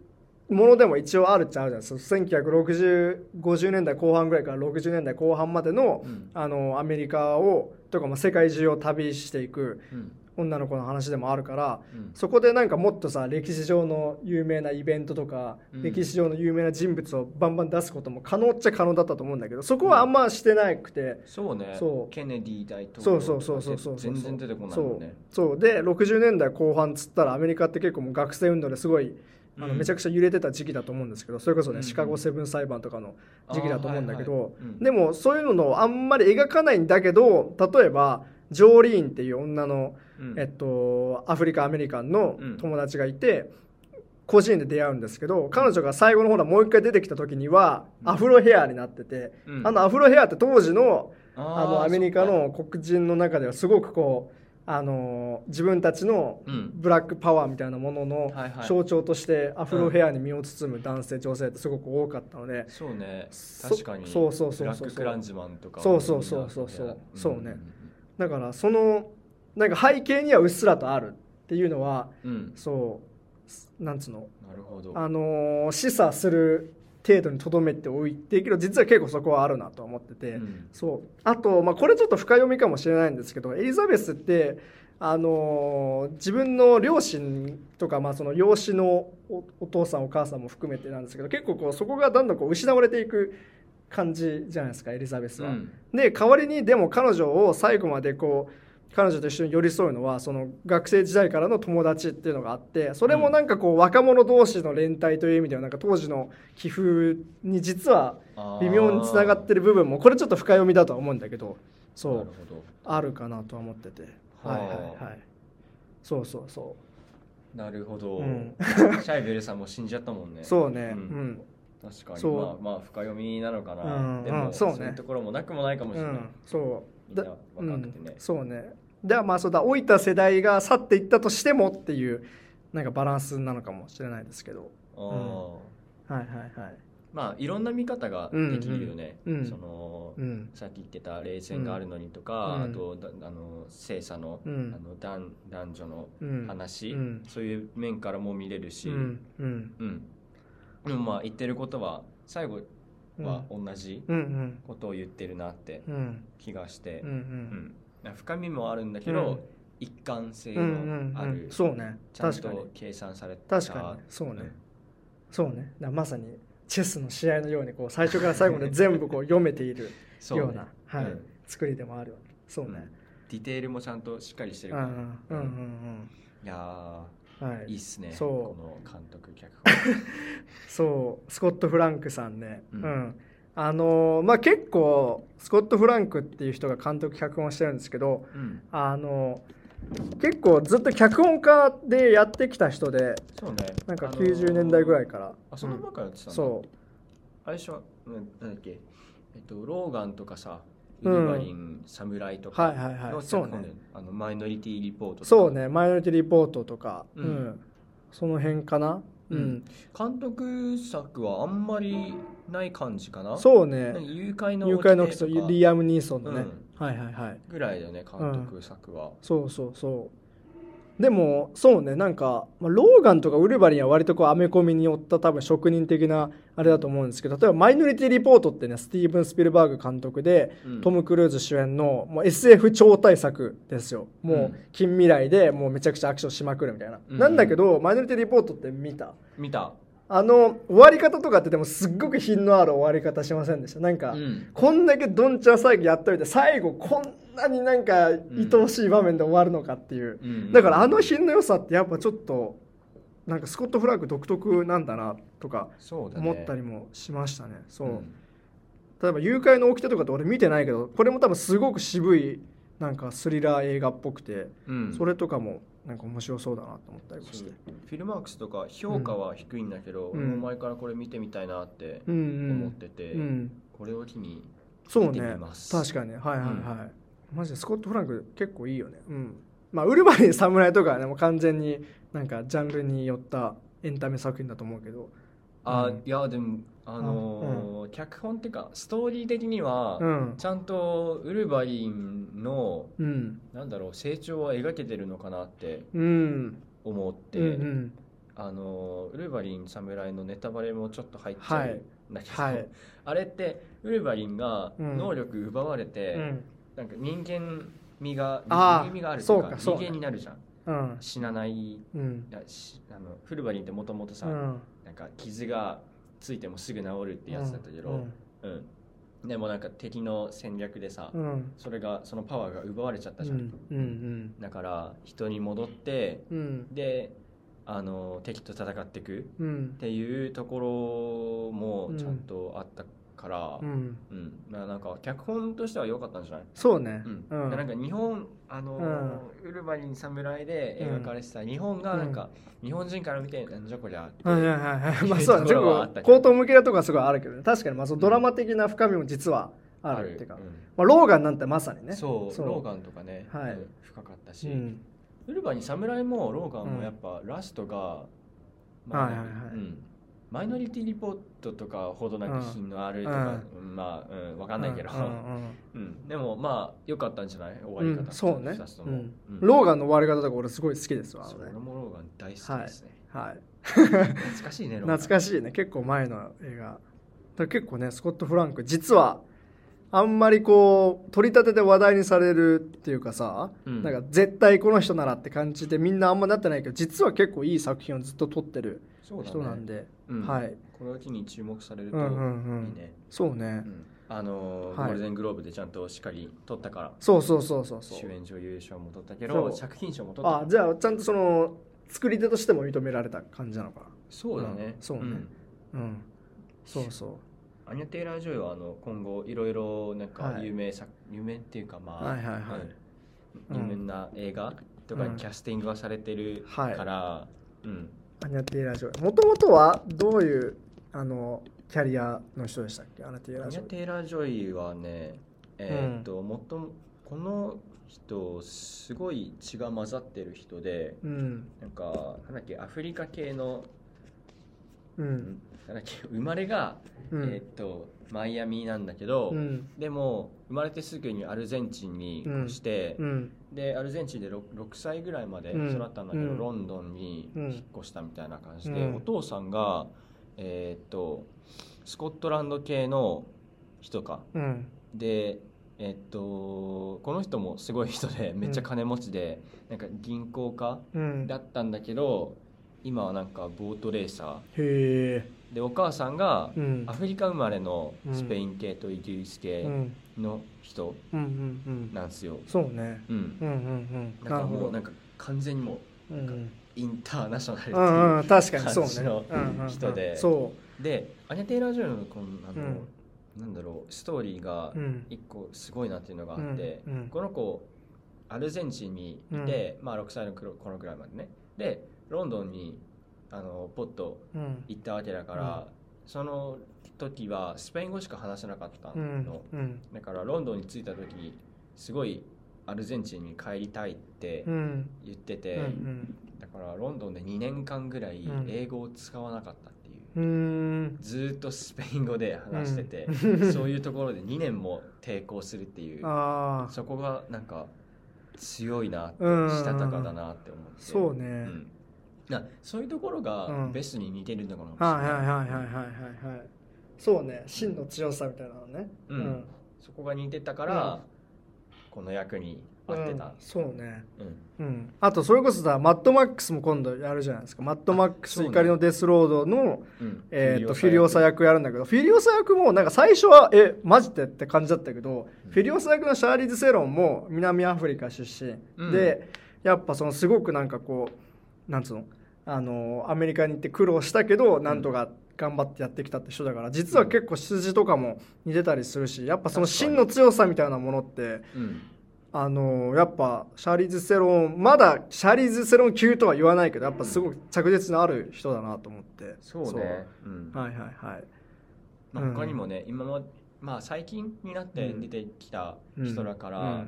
ものでも一応あるっちゃあるじゃないですか1960年代後半ぐらいから60年代後半までの
うん。
あのアメリカをとかまあ世界中を旅していく
うん。
女の子の話でもあるから
うん。
そこでなんかもっとさ歴史上の有名なイベントとか、
うん。
歴史上の有名な人物をバンバン出すことも可能っちゃ可能だったと思うんだけどそこはあんましてなくて、
そうね。
そう。
ケネディ大統領
そうそうそうそうそう
全然出てこないもんね。
そう。そう。で60年代後半っつったらアメリカって結構もう学生運動ですごいあの
うん
めちゃくちゃ揺れてた時期だと思うんですけどそれこそね、
うん。
シカゴセブン裁判とかの時期だと思うんだけど、でもそういうのをあんまり描かないんだけど例えばジョーリーンっていう女の、
うん。
えっと、アフリカアメリカンの
うん。
友達がいて、個人で出会うんですけど彼女が最後の方らもう一回出てきた時にはアフロヘアになってて、
うん。
あのアフロヘアって当時のあのアメリカの黒人の中ではすごくこうあの自分たちの
うん。
ブラックパワーみたいなものの象徴としてアフロヘアに身を包む男性女性ってすごく多かったので
そうね。
そ
確かに。
そうそうそうそう。
ブラッククランズマンとか
そうそうそうそう。そうそうね。
ん
だからそのなんか背景にはうっすらとあるっていうのは
うん。
そうなんつうの？あのー示唆する程度にとどめておいてけど実は結構そこはあるなと思ってて、
うん。
そう。あと、まあ、これちょっと深読みかもしれないんですけどエリザベスって、あのー自分の両親とか、まあ、その養子のおお父さんお母さんも含めてなんですけど結構こうそこがだんだんこう失われていく感じじゃないですかエリザベスは。
うん。
で代わりにでも彼女を最後までこう彼女と一緒に寄り添うのはその学生時代からの友達っていうのがあってそれもなんかこう若者同士の連帯という意味ではなんか当時の寄付に実は微妙につながってる部分もこれちょっと深読みだとは思うんだけどそう。あるかなとは思ってて。
は
いはいはい。そうそうそ
なるほど、
うん。
シャイベルさんも死んじゃったもんね。
うそうね。
う
うん。ん
確かに。
そう。
まあまあ深読みなのかな、
うん。
でも、
うん。そうね。
いうところもなくもないかもしれない、
うん。そう。だ
若くてね。
うん。そうねではまあそうだ老いた世代が去っていったとしてもっていうなんかバランスなのかもしれないですけど。
あー。
はいはいはい。
まあいろんな見方ができるよね、
うん。うん
その、
うん。
さっき言ってた冷戦があるのにとか、
うん。
あとだあの性差の,、
うん。
あの男男女の
うん。
話、
うん。
そういう面からも見れるし、
う
うん。
んうん。
でもまあ言ってることは最後は同じ
うんうん。
ことを言ってるなって
うん。
気がして、
うんうん。
うん深みもあるんだけど、
うん。
一貫性
うんうん
のある、
うん。そうね。
ちゃんと計算された。
確かに。そうね。そうね。だからまさにチェスの試合のようにこう最初から最後まで全部こう読めている
そうね。
ようなはい。
うん。
作りでもあるそうね。
ディテールもちゃんとしっかりしてる。
うん
から、
うんうん
いや
うんは
ーい。い
い
っすね。
そう。
この監督脚本。
そう。スコット・フランクさんね。
う
うんんあのまあ結構スコット・フランクっていう人が監督脚本をしてるんですけど
うん。
あの結構ずっと脚本家でやってきた人で
そうね。
なんか
あの
90年代ぐらいから、
あその前からやってた
うん
んだ。
そ
最初はうんなんだっけ？えっとローガンとかさウ
うん。
ルヴァリン、侍と
う
か
はいはいはい。
の
そうね。
脚本であのマイノリティリポート
そうねマイノリティリポートとか、
う
うんん。その辺かな？うん、
うん。監督作はあんまりない感じかな？
そうね。
誘拐の
誘拐の
起きてとか。
リアム・ニーソンのね、
うん。
はいはいはい。
ぐらいだよね監督作は、
そうそうそう。でもそうね。なんか、まあ、ローガンとかウルヴァリンは割とこうアメコミによった多分職人的なあれだと思うんですけど例えば「マイノリティ・リポート」ってねスティーブン・スピルバーグ監督で、
うん。
トム・クルーズ主演のもう SF 超大作ですよ。も
う
うん。近未来でもうめちゃくちゃアクションしまくるみたいな、
うん。
なんだけど「マイノリティ・リポート」って見た？
見た、
あの終わり方とかってでもすっごく品のある終わり方しませんでした？なんか、
うん。
こんだけどんちゃん最後やっといて最後こんなになんか愛おしい場面で終わるのかっていう、
うん。
だからあの品の良さってやっぱちょっとなんかスコット・フラッグ独特なんだなとか思ったりもしましたね。そう、
ん。
例えば誘拐の起きてとかって俺見てないけどこれも多分すごく渋いなんかスリラー映画っぽくて、
うん。
それとかもなんか面白そうだなと思ったりもして。
フィルマークスとか評価は低いんだけど、
うん。
前からこれ見てみたいなって
うんうん。
思ってて、
うん。
これを機に見て
そうね。
みます
確かに。はいはいはい、マジでスコット・フランク結構いいよね。うん。まあウルヴァリン侍とかはねもう完全になんかジャンルによったエンタメ作品だと思うけど。
あ、
うん。
いやでもあのー脚本っていうかストーリー的には、
うん。
ちゃんとウルヴァリンの
うん。
なんだろう成長は描けてるのかなって
うん。
思って、
うんうん。
あのーウルヴァリン侍のネタバレもちょっと入っちゃ
はい。
うんだけど、
はい。
あれってウルヴァリンが
うん。
能力奪われて、
うん。
なんか人間味が人間味があるというか人間になるじゃん。
うん。
死なない。
うん。
いやしあのフルバリンってもともとさ、
うん。
なんか傷がついてもすぐ治るってやつだったけど、うん。でもなんか敵の戦略でさ、
うん。うん
それがそのパワーが奪われちゃったじゃん、
うんうん
だから人に戻って
うん。
であの敵と戦っていく
うん。
っていうところもちゃんとあったから、
う
うん。
ん
ななんか脚本としては良かったんじゃない？
そうね。
うん。
うん。
なんか日本あのーウルヴァリン侍で描かれてた日本がなんか、日本人から見てなんじゃこりゃって
はいはいはいはい。まあそうだね。口頭向けなとこはすごいあるけどね。確かにまあそのドラマ的な深みも実はあるっていうか、
うん
まあ、ローガンなんてまさにね。
そうローガンとかね、
はい。
うん深かったし、
うん。
ウルヴァリン侍もローガンもやっぱラストが、
はいはいはい。
うんマイノリティリポートとかほどなんか品のあるとか、うん。まあ、うん、わかんないけど、
うんうん
うん。でもまあ良かったんじゃない？終わ
うん
り方、
うんそうね。ローガンの終わり方とか俺すごい好きですわあ
そう
のね。
俺もローガン大好きですね、
はい。
懐かしいね
懐かしいね結構前の映画。だ結構ねスコット・フランク実はあんまりこう取り立てて話題にされるっていうかさ、
うん。
なんか絶対この人ならって感じでみんなあんまなってないけど実は結構いい作品をずっと撮ってる人なんで、
うん。
はい。
これを機に注目されるといい
うんうん。うん
ね、
そうね、
うん。あのー
はい。
ゴールデングローブでちゃんとしっかり取ったから
そうそうそうそうそう。
主演女優賞も取ったけど作品賞も取った
あじゃあちゃんとその作り手としても認められた感じなのか。
そうだね、
うん。そうね。うん。そうそう。
アニャ・テイラー・ジョイはあの今後いろいろなんか
はい。
有名作、有名っていうかまあ、
はいはいはい。
有名な映画とか
うん。
にキャスティングはされてるから、うん
アニャ・テイラー・ジョイもともとはどういうあのキャリアの人でしたっけ？アニャ・テイラー・ジョイ
テイラー・ジョイはねえーっと、もっともこの人すごい血が混ざってる人で
うん。
なんかなんだっけアフリカ系の
うん。
なんだっけ生まれが、
うん。
えーっとマイアミなんだけど、
うん。
でも生まれてすぐにアルゼンチンに越して、
うん
でアルゼンチンで 6, 6歳ぐらいまで育ったんだけど、
うん。
ロンドンに
うん。
引っ越したみたいな感じで、
うん。
お父さんがえーっとスコットランド系の人か。
うん。
でえーっとこの人もすごい人でめっちゃ金持ちで、なんか銀行家
うん。
だったんだけど今はなんかボートレーサ
へえ
ー。でお母さんが
うん。
アフリカ生まれのスペイン系とイギリス
う
系
ん。
の人
うんうんうん
なん。ですよ、
そうね。
うん、
うんうんうん。
なんかもうなんか完全にもうインターナショナルっていう
うんうん確かにそう
人で。
そ
でアニャ・テイラー・ジョイのこのあの、
うん。
なんだろうストーリーが
うん。
一個すごいなっていうのがあって、
うんうん
この子アルゼンチンにいて、まあ、6歳の頃ぐらいまでね。でロンドンにあのポッと
うん。
行ったわけだから、その時はスペイン語しか話せなかったの、
うん。うん。
だからロンドンに着いた時すごいアルゼンチンに帰りたいって
うん
言ってて、
うんうん
だからロンドンで2年間ぐらい
うん。
英語を使わなかったっていう、
うーん。
ずーっとスペイン語で話してて、
うん。
そういうところで2年も抵抗するっていう。
ああ
そこがなんか強いなって
うん。
したたかだなって思って。
そうね、
うんなそういうところが
うん。
ベスに似てるのかもしれ
はい
な。い
はいはいはいはいはいはい。そうね。真の強さみたいなのね。
うん。そこが似てたから、この役に合ってた。
うん、そうね。
うん。
うん。あとそれこそさマッドマックスも今度やるじゃないですか。マッドマックス怒りのデスロードの、
うん。
えー、とフィリオサ役やるんだけどフィリオサ役もなんか最初はえマジでって感じだったけど、
うん。
フィリオサ役のシャーリーズ・セロンも南アフリカ出身、
うん。
でやっぱそのすごくなんかこうなんつうの？あのアメリカに行って苦労したけどなんとか頑張ってやってきたって人だから実は結構羊とかも似てたりするしやっぱその真の強さみたいなものって
うん。
あのやっぱシャーリーズ・セロンまだシャーリーズ・セロン級とは言わないけどやっぱすごく着実のある人だなと思って。
そうね。う。ん。
はいはいはい。
まあ、
うん
他にもね、今もまあ最近になって出てきた人だから、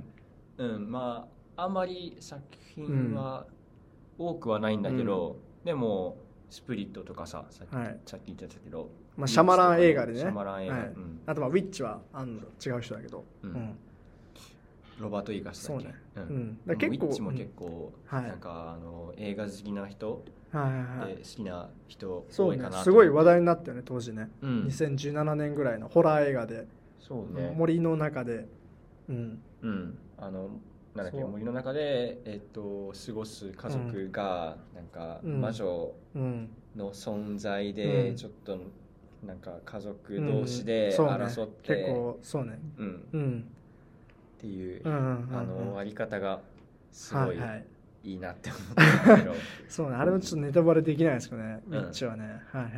うん。まああんまり作品は多くはないんだけど、でもスプリットとかささっき,、
はい。
さっき言ってたけど、
まあ、シャマラン映画でね。
シャマラン映画、
はい。
うん。
あとまあウィッチはあの違う人だけど、
うん。
うん。
ロバート・イーガスだっけ？
そうね。
うん。
結構
ウィッチも結構、
はい。
なんかあの映画好きな人
はいはい
好きな人多いかなと
すごい話題になったよね当時ね、
うん。
2017年ぐらいのホラー映画で、
そうね。
森の中で、うん、
うん、あのなんだっけ森の中で、えっと過ごす家族が、なんか
うん。
魔女
うん、
の存在で、
うん。
ちょっとなんか家族同士で争って、
結構そうね。
うん、
うん。
っていう、あの終わり方がすごい
はいはい。
なって思ったけど、
そうね。あれもちょっとネタバレできないですけどね、
うん。
ウィッチはね。はいはい。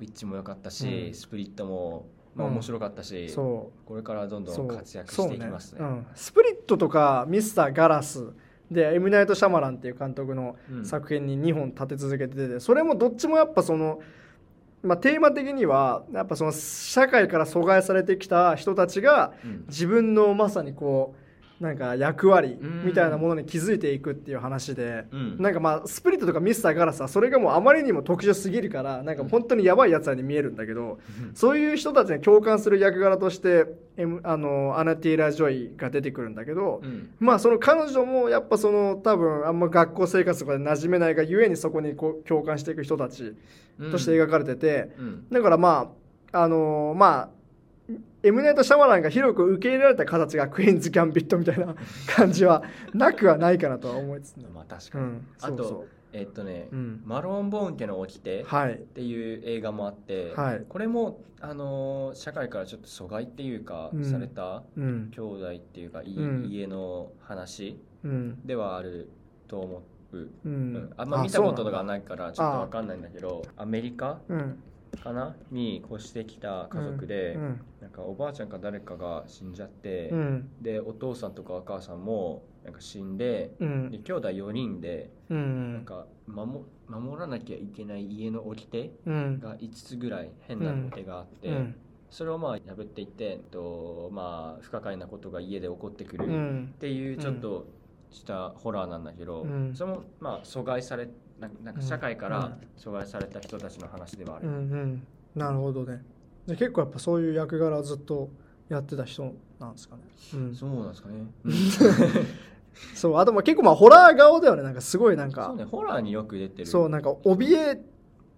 ウィッチも良かったし、
うん。
スプリットも、まあ、
うん。
面白かったし、
そう。
これからどんど
ん
活躍していきますね。
そううん、スプリットとかミスターガラスでエムナイト・シャマランっていう監督の
うん。
作品に2本立て続けててそれもどっちもやっぱその、まあ、テーマ的にはやっぱその社会から阻害されてきた人たちが
うん。
自分のまさにこうなんか役割
うん
みたいなものに気づいていくっていう話で、
うん。
なんかまあスプリットとかミスターガラスはそれがもうあまりにも特殊すぎるからなんか本当にやばいやつらに見えるんだけど、そういう人たちに共感する役柄として、M あのアニャ・テイラー・ジョイが出てくるんだけど、
うん。
まあその彼女もやっぱその多分あんま学校生活とかで馴染めないがゆえにそこにこう共感していく人たちとして描かれてて、
うん。
だからまああのまあ M・ナイト・シャマランが広く受け入れられた形がクイーンズ・ギャンビットみたいな感じはなくはないかなとは思いつつね、
まあ確かに、
うん、
あとえっとね、
う、うん、
マローボーン家の掟っ
はい。
ていう映画もあって、
はい。
これも、あのー社会からちょっと阻害っていうか、
うん。
された
うん。
兄弟っていうか、家の話
うん。
ではあると思う、
う
うん。
ん
あんま見たこと
が
がないからちょっとわかんないんだけどアメリカ
うん
かな？に越してきた家族で、
うん
なんかおばあちゃんか誰かが死んじゃって、
うん。
でお父さんとかお母さんもなんか死んで
うん。
で兄弟4人で
う
なん。
ん
か守守らなきゃいけない家の掟
うん。
が5つぐらい変な掟があって、
うん。
それをまあ破っていって、えっとまあ、不可解なことが家で起こってくるっ
うん。
ていうちょっとしたホラーなんだけど、
うん。
それもまあ阻害されななんか社会から阻害された人たちの話ではある、
うんうんなるほどね。で結構やっぱそういう役柄をずっとやってた人なんですかね、うん、
そうなんですかね、
そうあとまあ結構まあホラー顔だよねなんかすごいなん
そ
か
うねホラーによく出てる。
そうなんか怯え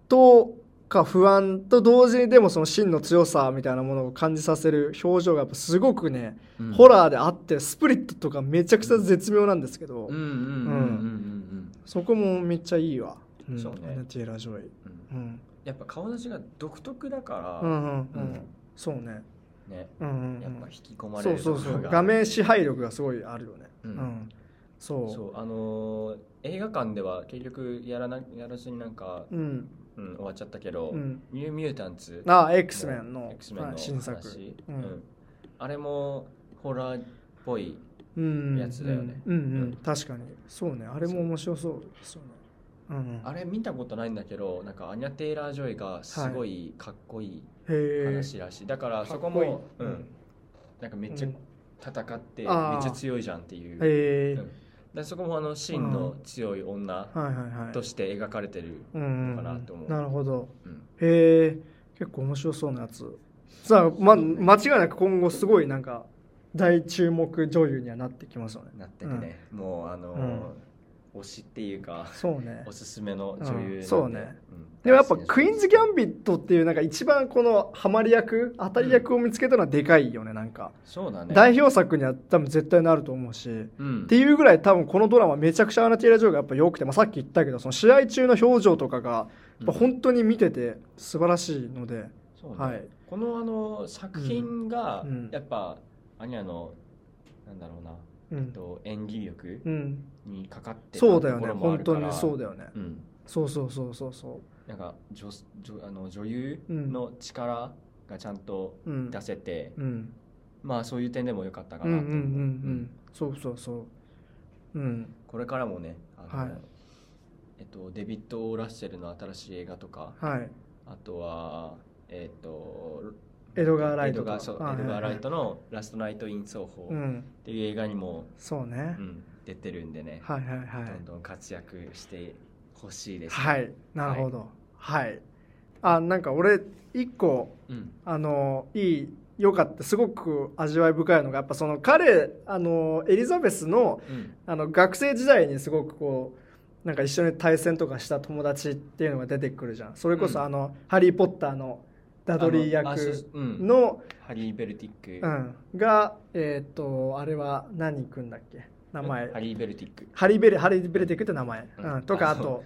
とか不安と同時にでもその真の強さみたいなものを感じさせる表情がやっぱすごくね、
うん。
ホラーであってスプリットとかめちゃくちゃ絶妙なんですけど、
うんうんうんうん。うん
そこもめっちゃいいわ、ん。
そうね。
アニャ・テイラー・ジョイ、
うん。
うん、
やっぱ顔立ちが独特だから、
うん。うん。うん、
うん
そうね
ね
うん。
やっぱ引き込まれ
そう
るところが。
そうそう画面支配力がすごいあるよね。
う
うん。ん、そう。
そうあのー映画館では結局やらなやらずになんか
うん。
うん、終わっちゃったけど、
うん。
ニューミュータンツ
あ X メンの
X メンの
はい新作。
話。
う
うん。んあれもホラーっぽい
うん
やつだよね。
うんうん、うん。
うん。
確かに。そうね。あれも面白そうですよね。う。ん
あれ見たことないんだけどなんかアニャ・テイラー・ジョイがすごいかっこいい話らしい、だからそこ
かっこいい。
も、う
うん。
ん、なんかめっちゃ
うん
戦ってめっちゃ強いじゃんっていう、
へえ
うん。でそこもあの真の強い女
はいはいはい。
として描かれてる、
うん
のかなと思う。
なるほど。
うん。
へえ結構面白そうなやつ。さあ、ま、間違いなく今後すごいなんか大注目女優にはなってきますよね。
なっててね、もうあのー推しっていうか
そうね。
おすすめの女優
うん。そうね。
ん。
でもやっぱクイーンズ・ギャンビットっていうなんか一番このハマり役当たり役を見つけたのはでかいよねなんか。
そうだね。
代表作には多分絶対なると思うし。
うん。
っていうぐらい多分このドラマめちゃくちゃアナティラ・ジョーがやっぱ良くて、まあ、さっき言ったけどその試合中の表情とかがやっぱ本当に見てて素晴らしいので、
ね。
はい。
このあの作品が
うん。
やっぱ、アニャのなんだろうな、
うん。
えっと、演技力
うん、
にかかってた
そうだよね。本当にそうだよね。
うん、
そうそうそうそうそ
なんか女女あの女優の力がちゃんと出せて、
うん。
まあそういう点でも良かったか
うんう。んうんう
なと思う、うん。
んそうそうそう。うん。
これからもねあの、
はい。
えっと、デビッド・ラッセルの新しい映画とか
はい。
あとはえっと
エドガー・ライトと
エドガーそう
はい
エドガー・ライト
はい
の「ラストナイト・イン・奏法」っ
うん。
ていう映画にも、
そうね、
うん出てるんでね、
はいはいはい。
どんどん活躍してほしいです、
はい。なるほど。はい、あなんか俺一個
うん。
あのいい良かったすごく味わい深いのがやっぱその彼あのエリザベスの
うん。
あの学生時代にすごくこうなんか一緒に対戦とかした友達っていうのが出てくるじゃん。それこそ
うん。
あの「ハリー・ポッター」のダドリー役
うん。
の、
ハリー・ベルティック、
うん、がえっ、とあれは何君だっけ？名前。
ハリー・ベルティック。
ハリーベルハリー・ベルティックって名前、
う
うん。んとかあと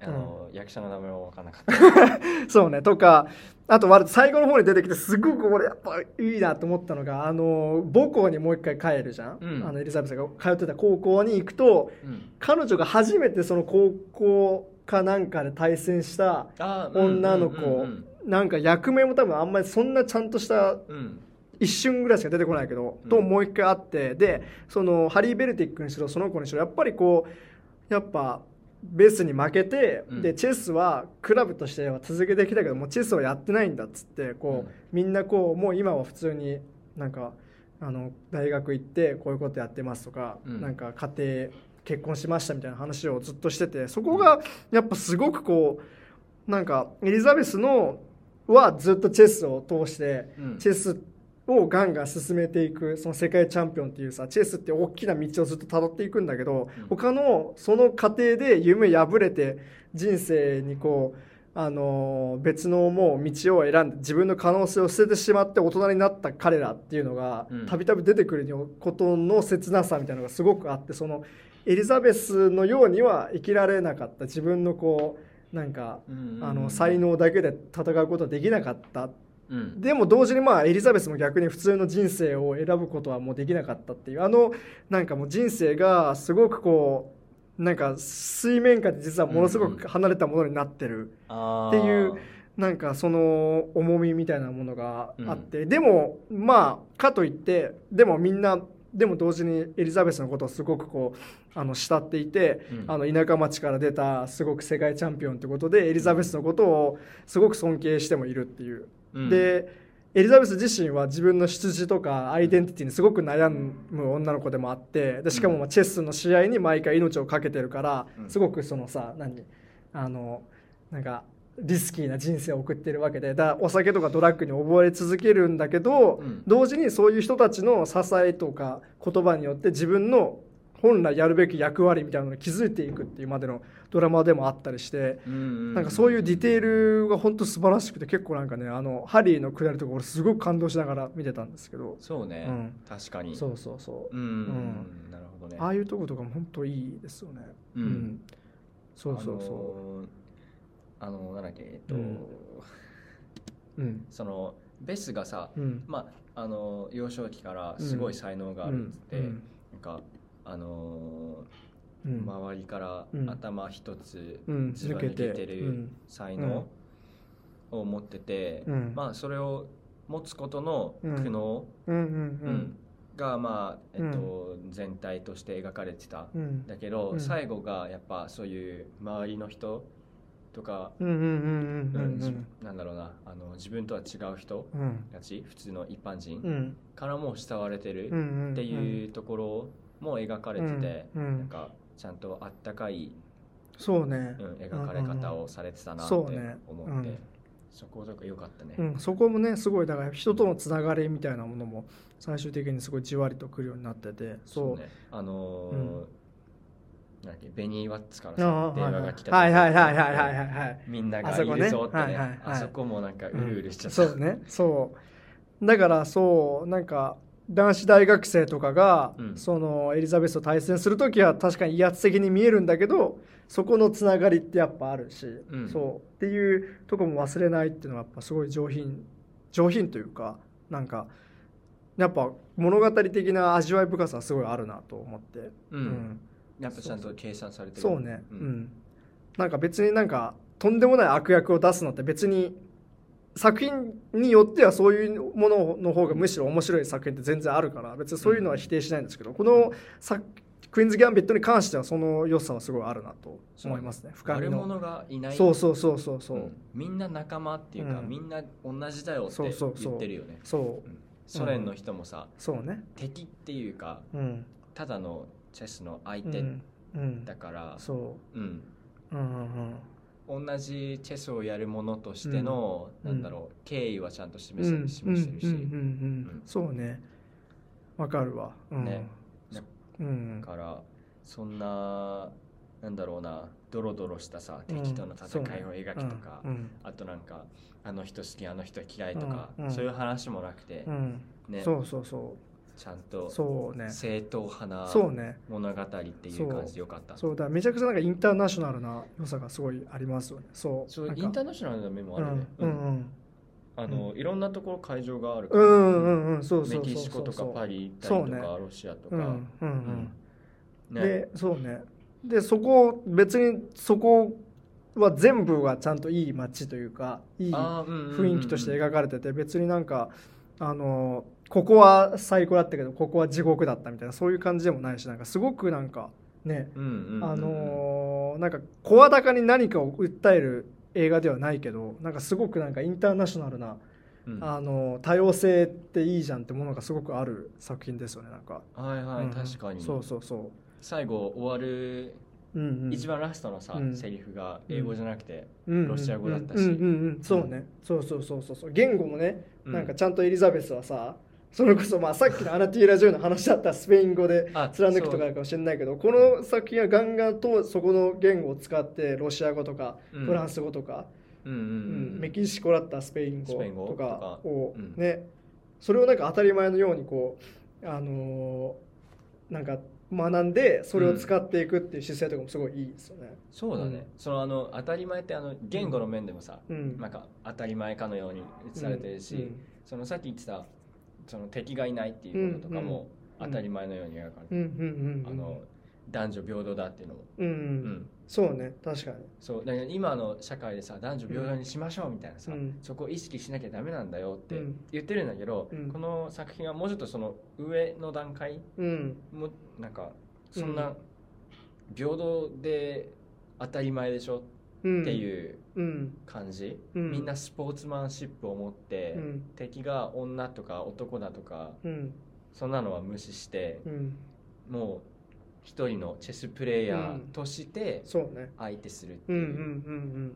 あの、役者の名前も分からなかった。
そうね。とかあと最後の方に出てきてすごく俺やっぱいいなと思ったのがあの母校にもう一回帰るじゃん、
うん。
あのエリザベスが通ってた高校に行くと
うん。
彼女が初めてその高校かなんかで対戦した
あ
女の子、なんか役名も多分あんまりそんなちゃんとした一瞬ぐらいしか出てこないけど、
うん。
ともう一回あってでそのハリー・ベルティックにしろその子にしろやっぱりこうやっぱベースに負けて、
うん。
でチェスはクラブとしては続けてきたけどもうチェスをやってないんだっつってこう、
うん。
みんなこうもう今は普通になんかあの大学行ってこういうことやってますとか、
うん。
なんか家庭結婚しましたみたいな話をずっとしててそこがやっぱすごくこうなんかエリザベスのはずっとチェスを通して
うん。
チェスをガンガン進めていくその世界チャンピオンっていうさチェスって大きな道をずっと辿っていくんだけど、
うん。
他のその過程で夢破れて人生にこうあの別のもう道を選んで自分の可能性を捨ててしまって大人になった彼らっていうのが
うん。
たびたび出てくることの切なさみたいなのがすごくあってそのエリザベスのようには生きられなかった。自分のこうなんか
うん
あの才能だけで戦うことはできなかった。
うん。
でも同時にまあエリザベスも逆に普通の人生を選ぶことはもうできなかったっていう。あのなんかもう人生がすごくこうなんか水面下で実はものすごく離れたものになってる
あ
っていうなんかその重みみたいなものがあって、でもまあかといってでもみんなでも同時にエリザベスのことをすごくこうあの慕っていて、
うん。
あの田舎町から出たすごく世界チャンピオンってことでエリザベスのことをすごく尊敬してもいるっていう。
うん。
でエリザベス自身は自分の出自とかアイデンティティにすごく悩む女の子でもあってでしかもまあチェスの試合に毎回命を懸けてるから
うん。
すごくそのさ何？あのなんかリスキーな人生を送ってるわけで。だお酒とかドラッグに溺れ続けるんだけど、
うん。
同時にそういう人たちの支えとか言葉によって自分の本来やるべき役割みたいなのに気づいていくっていうまでのドラマでもあったりして。
うん
なんかそういうディテールが本当素晴らしくて結構なんかねあのハリーのくだりとか俺すごく感動しながら見てたんですけど。
そうね、
うん。
確かに。
そうそうそう。
うん、
ん
なるほどね。
ああいうとことかも本当いいですよね。
うん。
そうそうそ
あのーあのなんだっけえっと、
うん。ううん。
そのベスがさ、
うん。
まああの幼少期からすごい才能があるっつって、
うん。うん。
なんかあのー
うん。
周りから
うん。
頭一つ
うん。
自分抜
抜けて
る
うん。
才能を持ってて、
うん。
まあそれを持つことの苦悩、
うん。
がまあ、えっと全体として描かれてた
うん。うん
だけど、
うん。
最後がやっぱそういう周りの人とか、
うんうんうんうん
うんじ
うん。
なんだろうなあの自分とは違う人
うん。
たち普通の一般人
うん。
からも慕われてる
うんうん
っていうところも描かれてて、
うんうん。
なんかちゃんとあったかい、
そうね。
うん、描かれ方をされてたなって
そう
思って、
ね
そことか良かったね、
うん、そこもねすごいだから人とのつながりみたいなものも最終的にすごいじわりとくるようになっててそう
ね。あのー
うん
なんだっけベニー・ワッツから電話が来た時。
はいはいはいはいはいはい。はい
みんながいるぞってね。
はいはいはい。
あそこもなんかうるうるしちゃった、
そうね。そう。だからそうなんか男子大学生とかが、
うん。
そのエリザベスと対戦する時は確かに威圧的に見えるんだけどそこのつながりってやっぱあるし、
ん。
そう。っていうとこも忘れないっていうのはやっぱすごい上品上品というかなんかやっぱ物語的な味わい深さはすごいあるなと思って、
うんやっぱちゃんと計算されてる。
そうね、
う
うん。んなんか別になんかとんでもない悪役を出すのって別に作品によってはそういうものの方がむしろ面白い作品って全然あるから別にそういうのは否定しないんですけど、このさクイーンズ・ギャンビットに関してはその良さはすごいあるなと思いますね。深みの。
悪者がいない。
そうそうそうそうそう、
うん。みんな仲間っていうか、
うん。
みんな同じだよって
そうそうそう。
言ってるよね。
そう。
うん。ソ連の人もさ、
そうね。
敵っていうか
うん。
ただのチェスの相手
うん、うん、
だから、
そ
う。ん。
ううんうん。
同じチェスをやる者としての、
うん。
なんだろう敬意はちゃんと示
うん。
して示してるし、
うんうんうんうんそうね。わかるわ、うん、
ね。
うん。
だからそんななんだろうなドロドロしたさ敵との戦いを描きとか、
うん。
あとなんかあの人好きあの人嫌いとか、
うん。うん。
そういう話もなくて
う、ん。
ね。
そうそうそ
ちゃんと
うそうね。
正統派な
そうね。
物語っていう感じでよかった。
そう。だ。めちゃくちゃなんかインターナショナルな良さがすごいありますよね。そう。
インターナショナルな面もあるね、
うん。うん。
あのいろんなところ会場があるから、
うんうんうんうん。そうそうそうそう。
メキシコとかパリ行ったりとか、
そうね。
ロシアとか、
うんうんうん。
ね
でそうね。でそこ別にそこは全部がちゃんといい街というかいい雰囲気として描かれてて別になんかあのここは最高だったけどここは地獄だったみたいなそういう感じでもないしなんかすごくなんかねあのーなんか声高に何かを訴える映画ではないけどなんかすごくなんかインターナショナルな、
うん。
あの多様性っていいじゃんってものがすごくある作品ですよねなんか、
はいはい、
うん
確かに。
そうそうそ
最後終わる、
う、うんうん、
一番ラストのさ、
うん。
セリフが英語じゃなくて、ロシア語だったし。
そうね。そうそうそうそうそう。言語もね、
うん。
なんかちゃんとエリザベスはさそれこそまあさっきのアニャ・テイラー・ジョイの話だったらスペイン語で
あ
貫くとかかもしれないけどこの作品はガンガンとそこの言語を使ってロシア語とか
うん。
フランス語とか、
うんうんう
うん。
ん
メキシコだったらスペイン語とかを
うん。
ね、それをなんか当たり前のようにこうあのーなんか学んでそれを使っていくっていう姿勢とかもすごいいいですよね。
そうだね、
うん。
そのあの当たり前ってあの言語の面でもさ、
うん。
なんか当たり前かのように映されてるし、
うん。
そのさっき言ってたその敵がいないっていうこととかも
うん
当たり前のように描かれてる、あの男女平等だっていうのも、
うん、う
うん。ん
そうね確かに。
そうだから今の社会でさ男女平等にしましょうみたいなさ、
うん。
そこを意識しなきゃダメなんだよって
うん。
言ってるんだけど、
うん。
この作品はもうちょっとその上の段階
うん。
もなんかそんな平等で当たり前でしょ
うん、
っていう
うん
感じ、
うん。
みんなスポーツマンシップを持って、
うん。
敵が女とか男だとか
うん。
そんなのは無視して
う、ん。
もう一人のチェスプレイヤーとして。相手するって
う。ん
いう。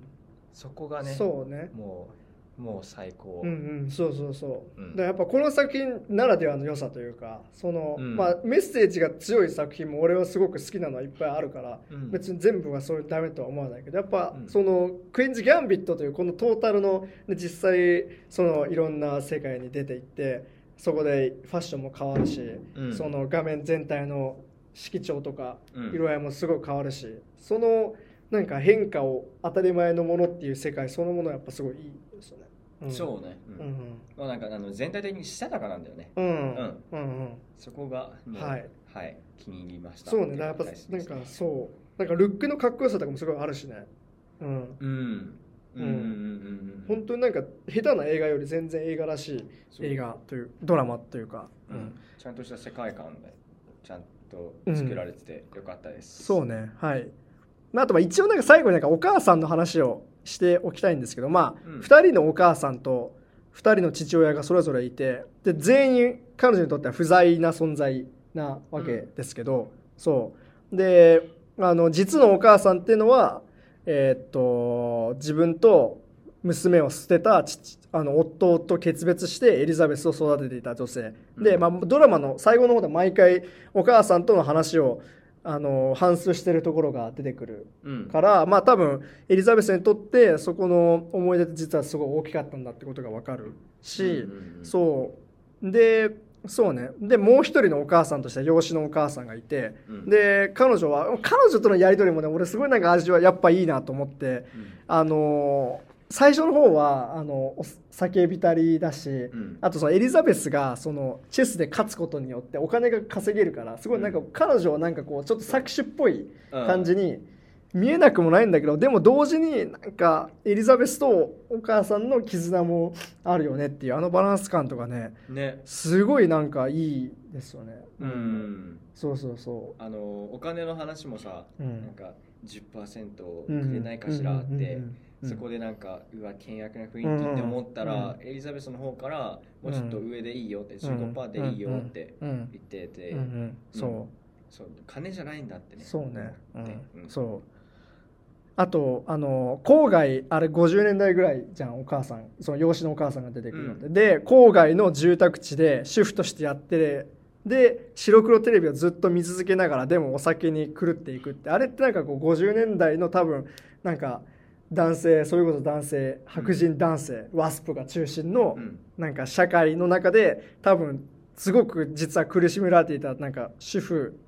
そこがね
そうね。
もうもう最高、
うんうん、そうそうそう、
うん。
だやっぱこの作品ならではの良さというかその、
うん。
まあ、メッセージが強い作品も俺はすごく好きなのはいっぱいあるから、
うん。
別に全部がそういうダメとは思わないけどやっぱ、
うん。
そのクイーンズ・ギャンビットというこのトータルので実際そのいろんな世界に出ていってそこでファッションも変わるし、
うん。
その画面全体の色調とか
うん。
色合いもすごい変わるし、そのなんか変化を当たり前のものっていう世界そのものはやっぱすごいいいですよね。うん。
そうね、うん。
うん。
まあ、なんかあの全体的にしたたかなんだよね。
うん。うん。
うんそこが
はい、
はい、気に入りました。
そうね。やっぱなんかそう。なんかルックのかっこよさとかもすごいあるしね。うん。
うん。うん。うん。
本当になんか下手な映画より全然映画らしい映画というドラマというか、
う
うん。ん
ちゃんとした世界観でちゃんと作られててよかったです、
そうね。はい。まああとは一応なんか最後になんかお母さんの話をしておきたいんですけどまあ、
うん。
2人のお母さんと2人の父親がそれぞれいてで全員彼女にとっては不在な存在なわけですけど、そう。であの実のお母さんっていうのはえーっと自分と娘を捨てた父あの夫と決別してエリザベスを育てていた女性、で、
うん。
まあ、ドラマの最後の方で毎回お母さんとの話をあの反芻してるところが出てくる
うん。
からまあ多分エリザベスにとってそこの思い出って実はすごい大きかったんだってことが分かるし、
うんうんうん
そう。でそうね。でもう一人のお母さんとしては養子のお母さんがいて、
うん。
で彼女は彼女とのやり取りもね俺すごいなんか味はやっぱいいなと思って
うん。
あのー最初の方はあのお酒浸りだし、
ん。
あとそのエリザベスがそのチェスで勝つことによってお金が稼げるからすごいなんか
うん。
彼女はなんかこうちょっと搾取っぽい感じに見えなくもないんだけどでも同時になんかエリザベスとお母さんの絆もあるよねっていうあのバランス感とかね
ね。
すごいなんかいいですよね。
うん。
そうそうそ
あのお金の話もさ、
うん。
なんか10%を
う。
くれないかしらって、
うんうんうんうん
そこでなんかうわ険悪な雰囲気って思ったら、エリザベスの方からもうちょっと上でいいよって、15%でいいよって
うん。
言ってて、
うんうん。そう。
そう。金じゃないんだってね。
そうね、そう。あとあの郊外あれ50年代ぐらいじゃんお母さん。その養子のお母さんが出てくるので、で郊外の住宅地で主婦としてやってで白黒テレビをずっと見続けながらでもお酒に狂っていくって。あれってなんかこう50年代の多分なんか男性それこそ男性白人男性、ワスプが中心の、
うん。
なんか社会の中で多分すごく実は苦しめられていたなんか主婦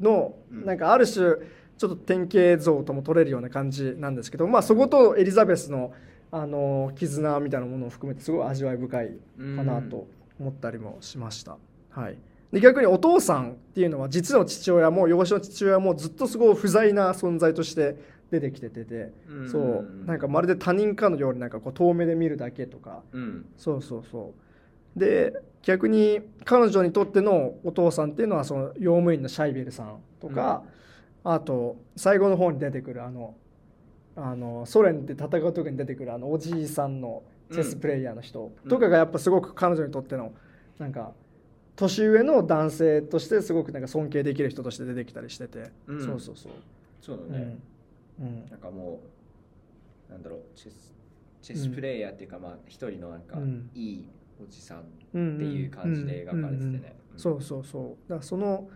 の
うん。
なんかある種ちょっと典型像とも取れるような感じなんですけど、まあ、そことエリザベスのあの絆みたいなものを含めてすごい味わい深いかなと思ったりもしました。はい。で逆にお父さんっていうのは実の父親も養子の父親もずっとすごい不在な存在として出てきててて、
うん。
そう。なんかまるで他人かのようになんかこう遠目で見るだけとか。
うん。
そうそうそう。で逆に彼女にとってのお父さんっていうのはその用務員のシャイベルさんとか、あと最後の方に出てくるあのあのソ連で戦う時に出てくるあのおじいさんのチェスプレイヤーの人とかがやっぱすごく彼女にとってのなんか年上の男性としてすごくなんか尊敬できる人として出てきたりしてて、
うん。
そうそうそう、
そうだね、
うん。うん
なんかもうなんだろうチェスチェスプレイヤーっていうか、まあ一人のなんか、
うん。
いいおじさん
うん
っていう感じで描かれててね、
うん。うんうん
うん
そうそうそう。だからその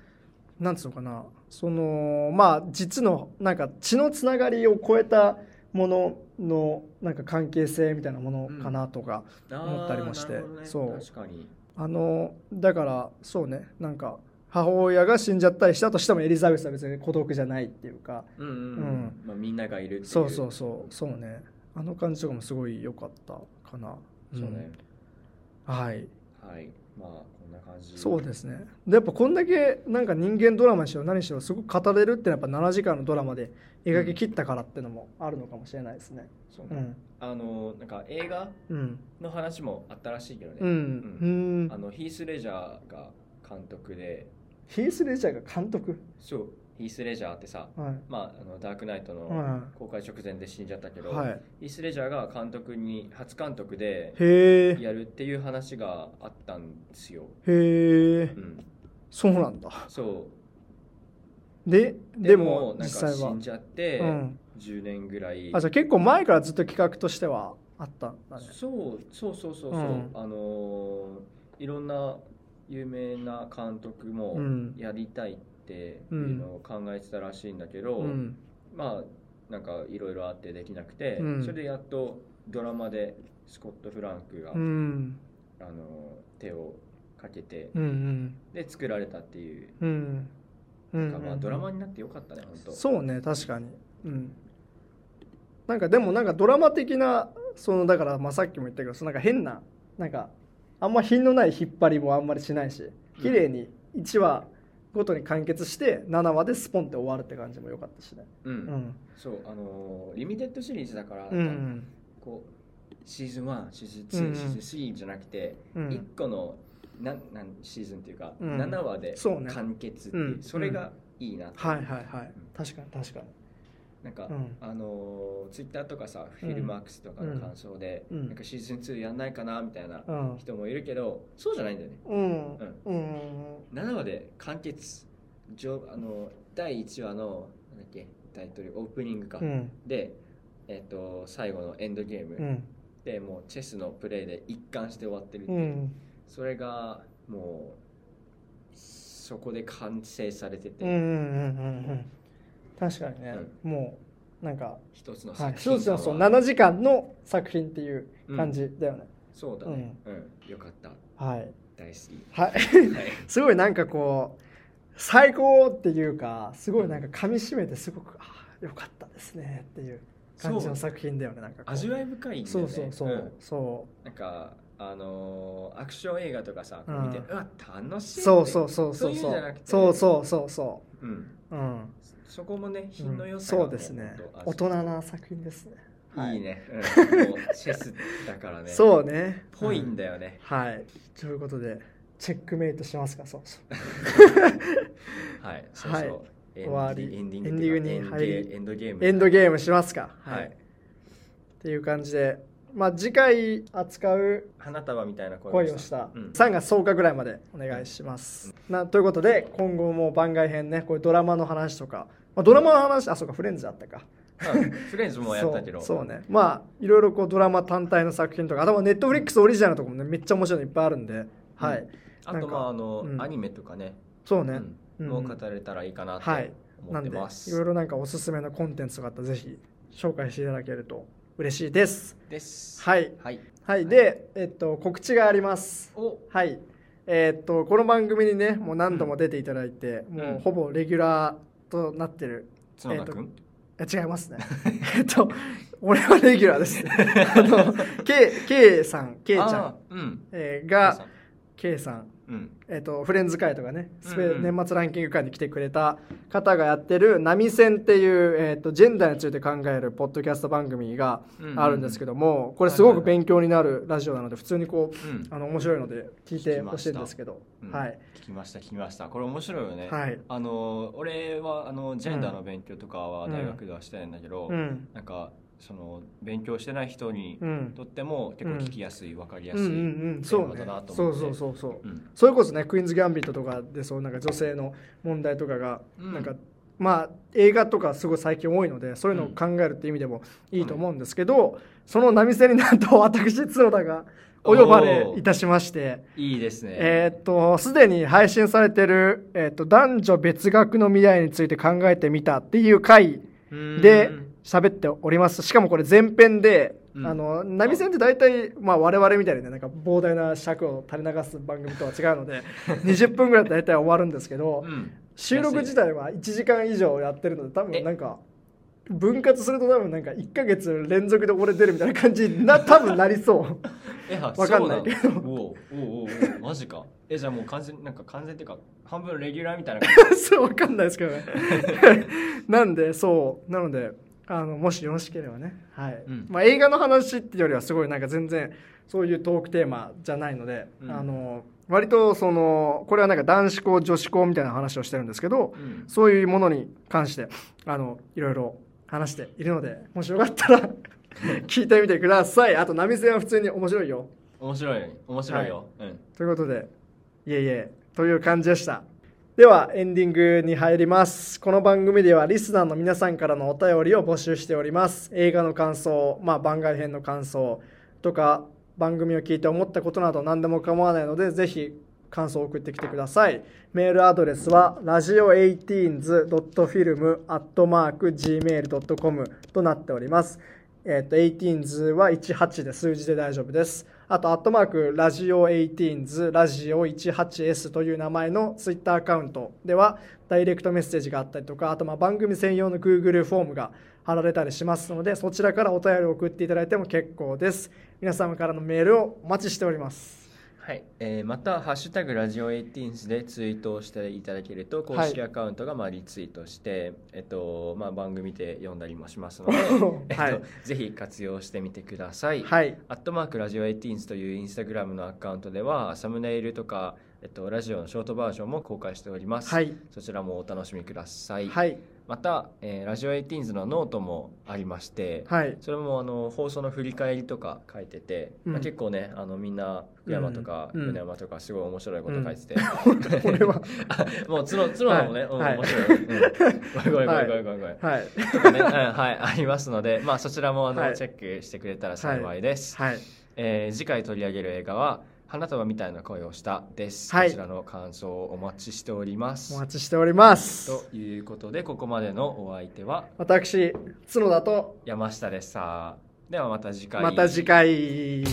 なんつうのかな。そのまあ実のなんか血のつながりを超えたもののなんか関係性みたいなものかなとか、思ったりもして。
あーなるほどね。
そう。
確かに。
あのだからそうね。なんか母親が死んじゃったりしたとしてもエリザベスは別に孤独じゃないっていうか。
うんうんうん、
うん。
まあ、みんながいるっていう。
そうそうそう。そうね。あの感じとかもすごい良かったかな。
そうね、
うんはい。
はい。まあこんな感じ。
そうですね。でやっぱこんだけなんか人間ドラマにしろ何しろすごく語れるってのはやっぱ7時間のドラマで描き切ったからってのもあるのかもしれないですね。
そうね
うん。
あのなんか映画
うん。
の話もあったらしいけどね、
うん。うん。
あのヒース・レジャーが監督で
ヒース・レジャーが監督。
そうヒース・レジャーってさ、
はい。
まあ、あのダークナイトの
は
公開直前で死んじゃったけど、
はい。
ヒース・レジャーが監督に初監督でやるっていう話があったんですよ、
へえ
うん、
そうなんだ。
そう。
で
で
でも
もなん
実際は。
か死んじゃって、
うん。
10年ぐらい。
あじゃあ結構前からずっと企画としてはあったんだね。
そうそうそうそうそう、
うん。
あのーいろんな有名な監督も
うん。
やりたいっていうのを考えてたらしいんだけど、
うん。
まあなんかいろいろあってできなくて、
うん。
それでやっとドラマでスコット・フランクが、
うん。
あの手をかけて、
うんうん。
で作られたっていう、
うん。うん。
なんかまあドラマになってよかったね本当
そうね確かに。うん。なんかでもなんかドラマ的なそのだからまあさっきも言ったけどそのなんか変ななんかあんま品のない引っ張りもあんまりしないし綺麗に1話ごとに完結して7話でスポンって終わるって感じも良かったしね。
うん、
うん。
そうあのーリミテッドシリーズだから、
うんうん。
こうシーズン1シーズン2、
うんうん。
シーズン3じゃなくて、
うん。
1個のなんなんシーズンっていうか、
うん。
7話で完結っていう
うん。
それがいいな
はいはいはい。確かに確かに
なんか、
うん。
あのツイッター Twitter とかさ、フィルマークスとかの感想で、
うん。
なんかシーズン2やんないかなみたいな
うん。
人もいるけど、そうじゃないんだよね。
うん。
う
うん。
7話で完結。上あの第1話のなんだっけタイトルオープニングか、
うん。
で、えっと最後のエンドゲーム、
うん。
でもうチェスのプレイで一貫して終わってるってそれがもうそこで完成されてて、
うんうんうんうんうん確かにね、もうなんか
一つの
はい。
作品
一つのそう
は
7時間の作品っていう感じだよね、
そうだね。うん、よかった。
はい。
大好き。
はい。
はい。
すごいなんかこう最高っていうかすごいなんか噛み締めてすごくああよかったですねっていう感じの作品だよねなんか
味わい深いんだ
そ
よね。
うそうそう、
ん。
そ
なんかあのーアクション映画とかさ見て、
う
うんわ楽しい
そうそうそう
そ
そう。う
いう
そうそうそうそ
う。ん。
ううん
そこもね品の
うん
良さが
そうですね。大人な作品ですね。はい。
いいね、うん、チェスだからね。
そうね。
ぽいん
うん
だよね、
はい。ということでチェックメイトしますか？そうそう。
はい。そう
はい。
そうエン
終わり。
エンディング
に入り
エンドゲーム
エンドゲームしますか？
はい、
っていう感じでまあ次回扱う
花束みたいな
恋をした。
うん。
3月10日ぐらいまでお願いします、なということで今後も番外編ねこういうドラマの話とか、まあ、ドラマの話あそうかフレンズあったか。
うんフレンズもやったけど。
そうね。まあいろいろこうドラマ単体の作品とかあとはネットフリックスオリジナルのとかもねめっちゃ面白いのいっぱいあるんで、はい。
あとまああの、
うん。
アニメとかね。
そうね、
うん。
うん。
もう語れたらいいかなと
はい。
思って
なんで
ます、
いろいろなんかおすすめのコンテンツとかあったらぜひ紹介していただけると嬉しいです。
です。
はい。
はい。
はい。で、えっと、告知があります。
お。
はい。えーっとこの番組にねもう何度も出ていただいて、
ん。
もうほぼレギュラーとなってる、
角田君、
え違いますね。えっと俺はレギュラーです。あの K, K さん K ちゃん、
うん。
えーが K さん。
うん
えっとフレンズ会とかねスペ、
うんうん。
年末ランキング会に来てくれた方がやってる「波線」っていう、えっとジェンダーについて考えるポッドキャスト番組があるんですけども、これすごく勉強になるラジオなので普通にこう
うん。
あの面白いので聞いてほしいんですけど、
うん。
はい。
聞きました聞きました。これ面白いよね、
はい。
あの俺はあのジェンダーの勉強とかは大学ではしてないんだけど、
うん。
なんかその勉強してない人に
うん。
とっても結構聞きやすい、分かりや
うん。う
すい、
んうん。そう
テーマ
ね
だなと思って。
そうそうそうそう。
うん。
それこそねクイーンズ・ギャンビットとかでそうなんか女性の問題とかが
うん。
なんか、まあ映画とかすごい最近多いのでそういうのを考えるって意味でもいいと思うんですけど、その波線になんと私角田がお呼ばれいたしまして。
いいですね、
えーっとすでに配信されてる、えーっと男女別学の未来について考えてみたっていう回
うん。
で喋っております。しかもこれ前編で、
うん。
あの波線って大体、まあ、我々みたいにねなんか膨大な尺を垂れ流す番組とは違うので 20分ぐらいで大体終わるんですけど、
うん。
収録自体は1時間以上やってるので多分なんか分割すると多分なんか1か月連続で俺出るみたいな感じにな 多分なりそう。
えあ
わかんないけど。
おうおうおうおうマジか。えじゃあもう完全なんか完全っていうか半分レギュラーみたいな感
そうわかんないですけどね。なんでそう。なのであのもしよろしければね、はい。
うん。
まあ、映画の話っていうよりはすごいなんか全然そういうトークテーマじゃないので、
うん。
あの割とそのこれはなんか男子校女子校みたいな話をしてるんですけど、
じ、うん。
そういうものに関してあのいろいろ話しているのでもしよかったら聞いてみてください。あと波線は普通に面白いよ。
面白い。面白いよ、うん
ということでいえいえという感じでしたではエンディングに入ります。この番組ではリスナーの皆さんからのお便りを募集しております。映画の感想、まあ、番外編の感想とか番組を聞いて思ったことなど何でも構わないのでぜひ感想を送ってきてください。メールアドレスは radio18s.film.gmail.com となっております。えっ、と、18s は18で数字で大丈夫です。あと、アットマーク、ラジオ 18s、ラジオ 18s という名前のツイッターアカウントでは、ダイレクトメッセージがあったりとかあとまあ番組専用の Google フォームが貼られたりしますのでそちらからお便りを送っていただいても結構です。皆様からのメールをお待ちしております。
はい、えーまた「ハッシュタグラジオ18でツイートをしていただけると公式アカウントがまあリツイートして、えっとまあ、番組で読んだりもしますので、えっと
はい
ぜひ活用してみてください。
はい。
アットマークラジオ18というインスタグラムのアカウントではサムネイルとか、えっと、ラジオのショートバージョンも公開しております、
はい。
そちらもお楽しみください、
はい
また、えーラジオ18のノートもありまして、
はい。
それもあの放送の振り返りとか書いてて、
うん。
まあ、結構ねあのみんな福山とか
うん。
米山とかすごい面白いこと書いてて、
これは。
もう角角もね、うん
はい。
面白い、うん、ごめんごめんごめんごめんごめん。
はい。
ね、うんはい、ありますので、まあ、そちらもあの、
はい。
チェックしてくれたら幸いです、
はい。
えー次回取り上げる映画は「花束みたいな声をした」です、
はい。
こちらの感想をお待ちしております。
お待ちしております。
ということでここまでのお相手は
私角田と
山下でした。ではまた次回。
また次回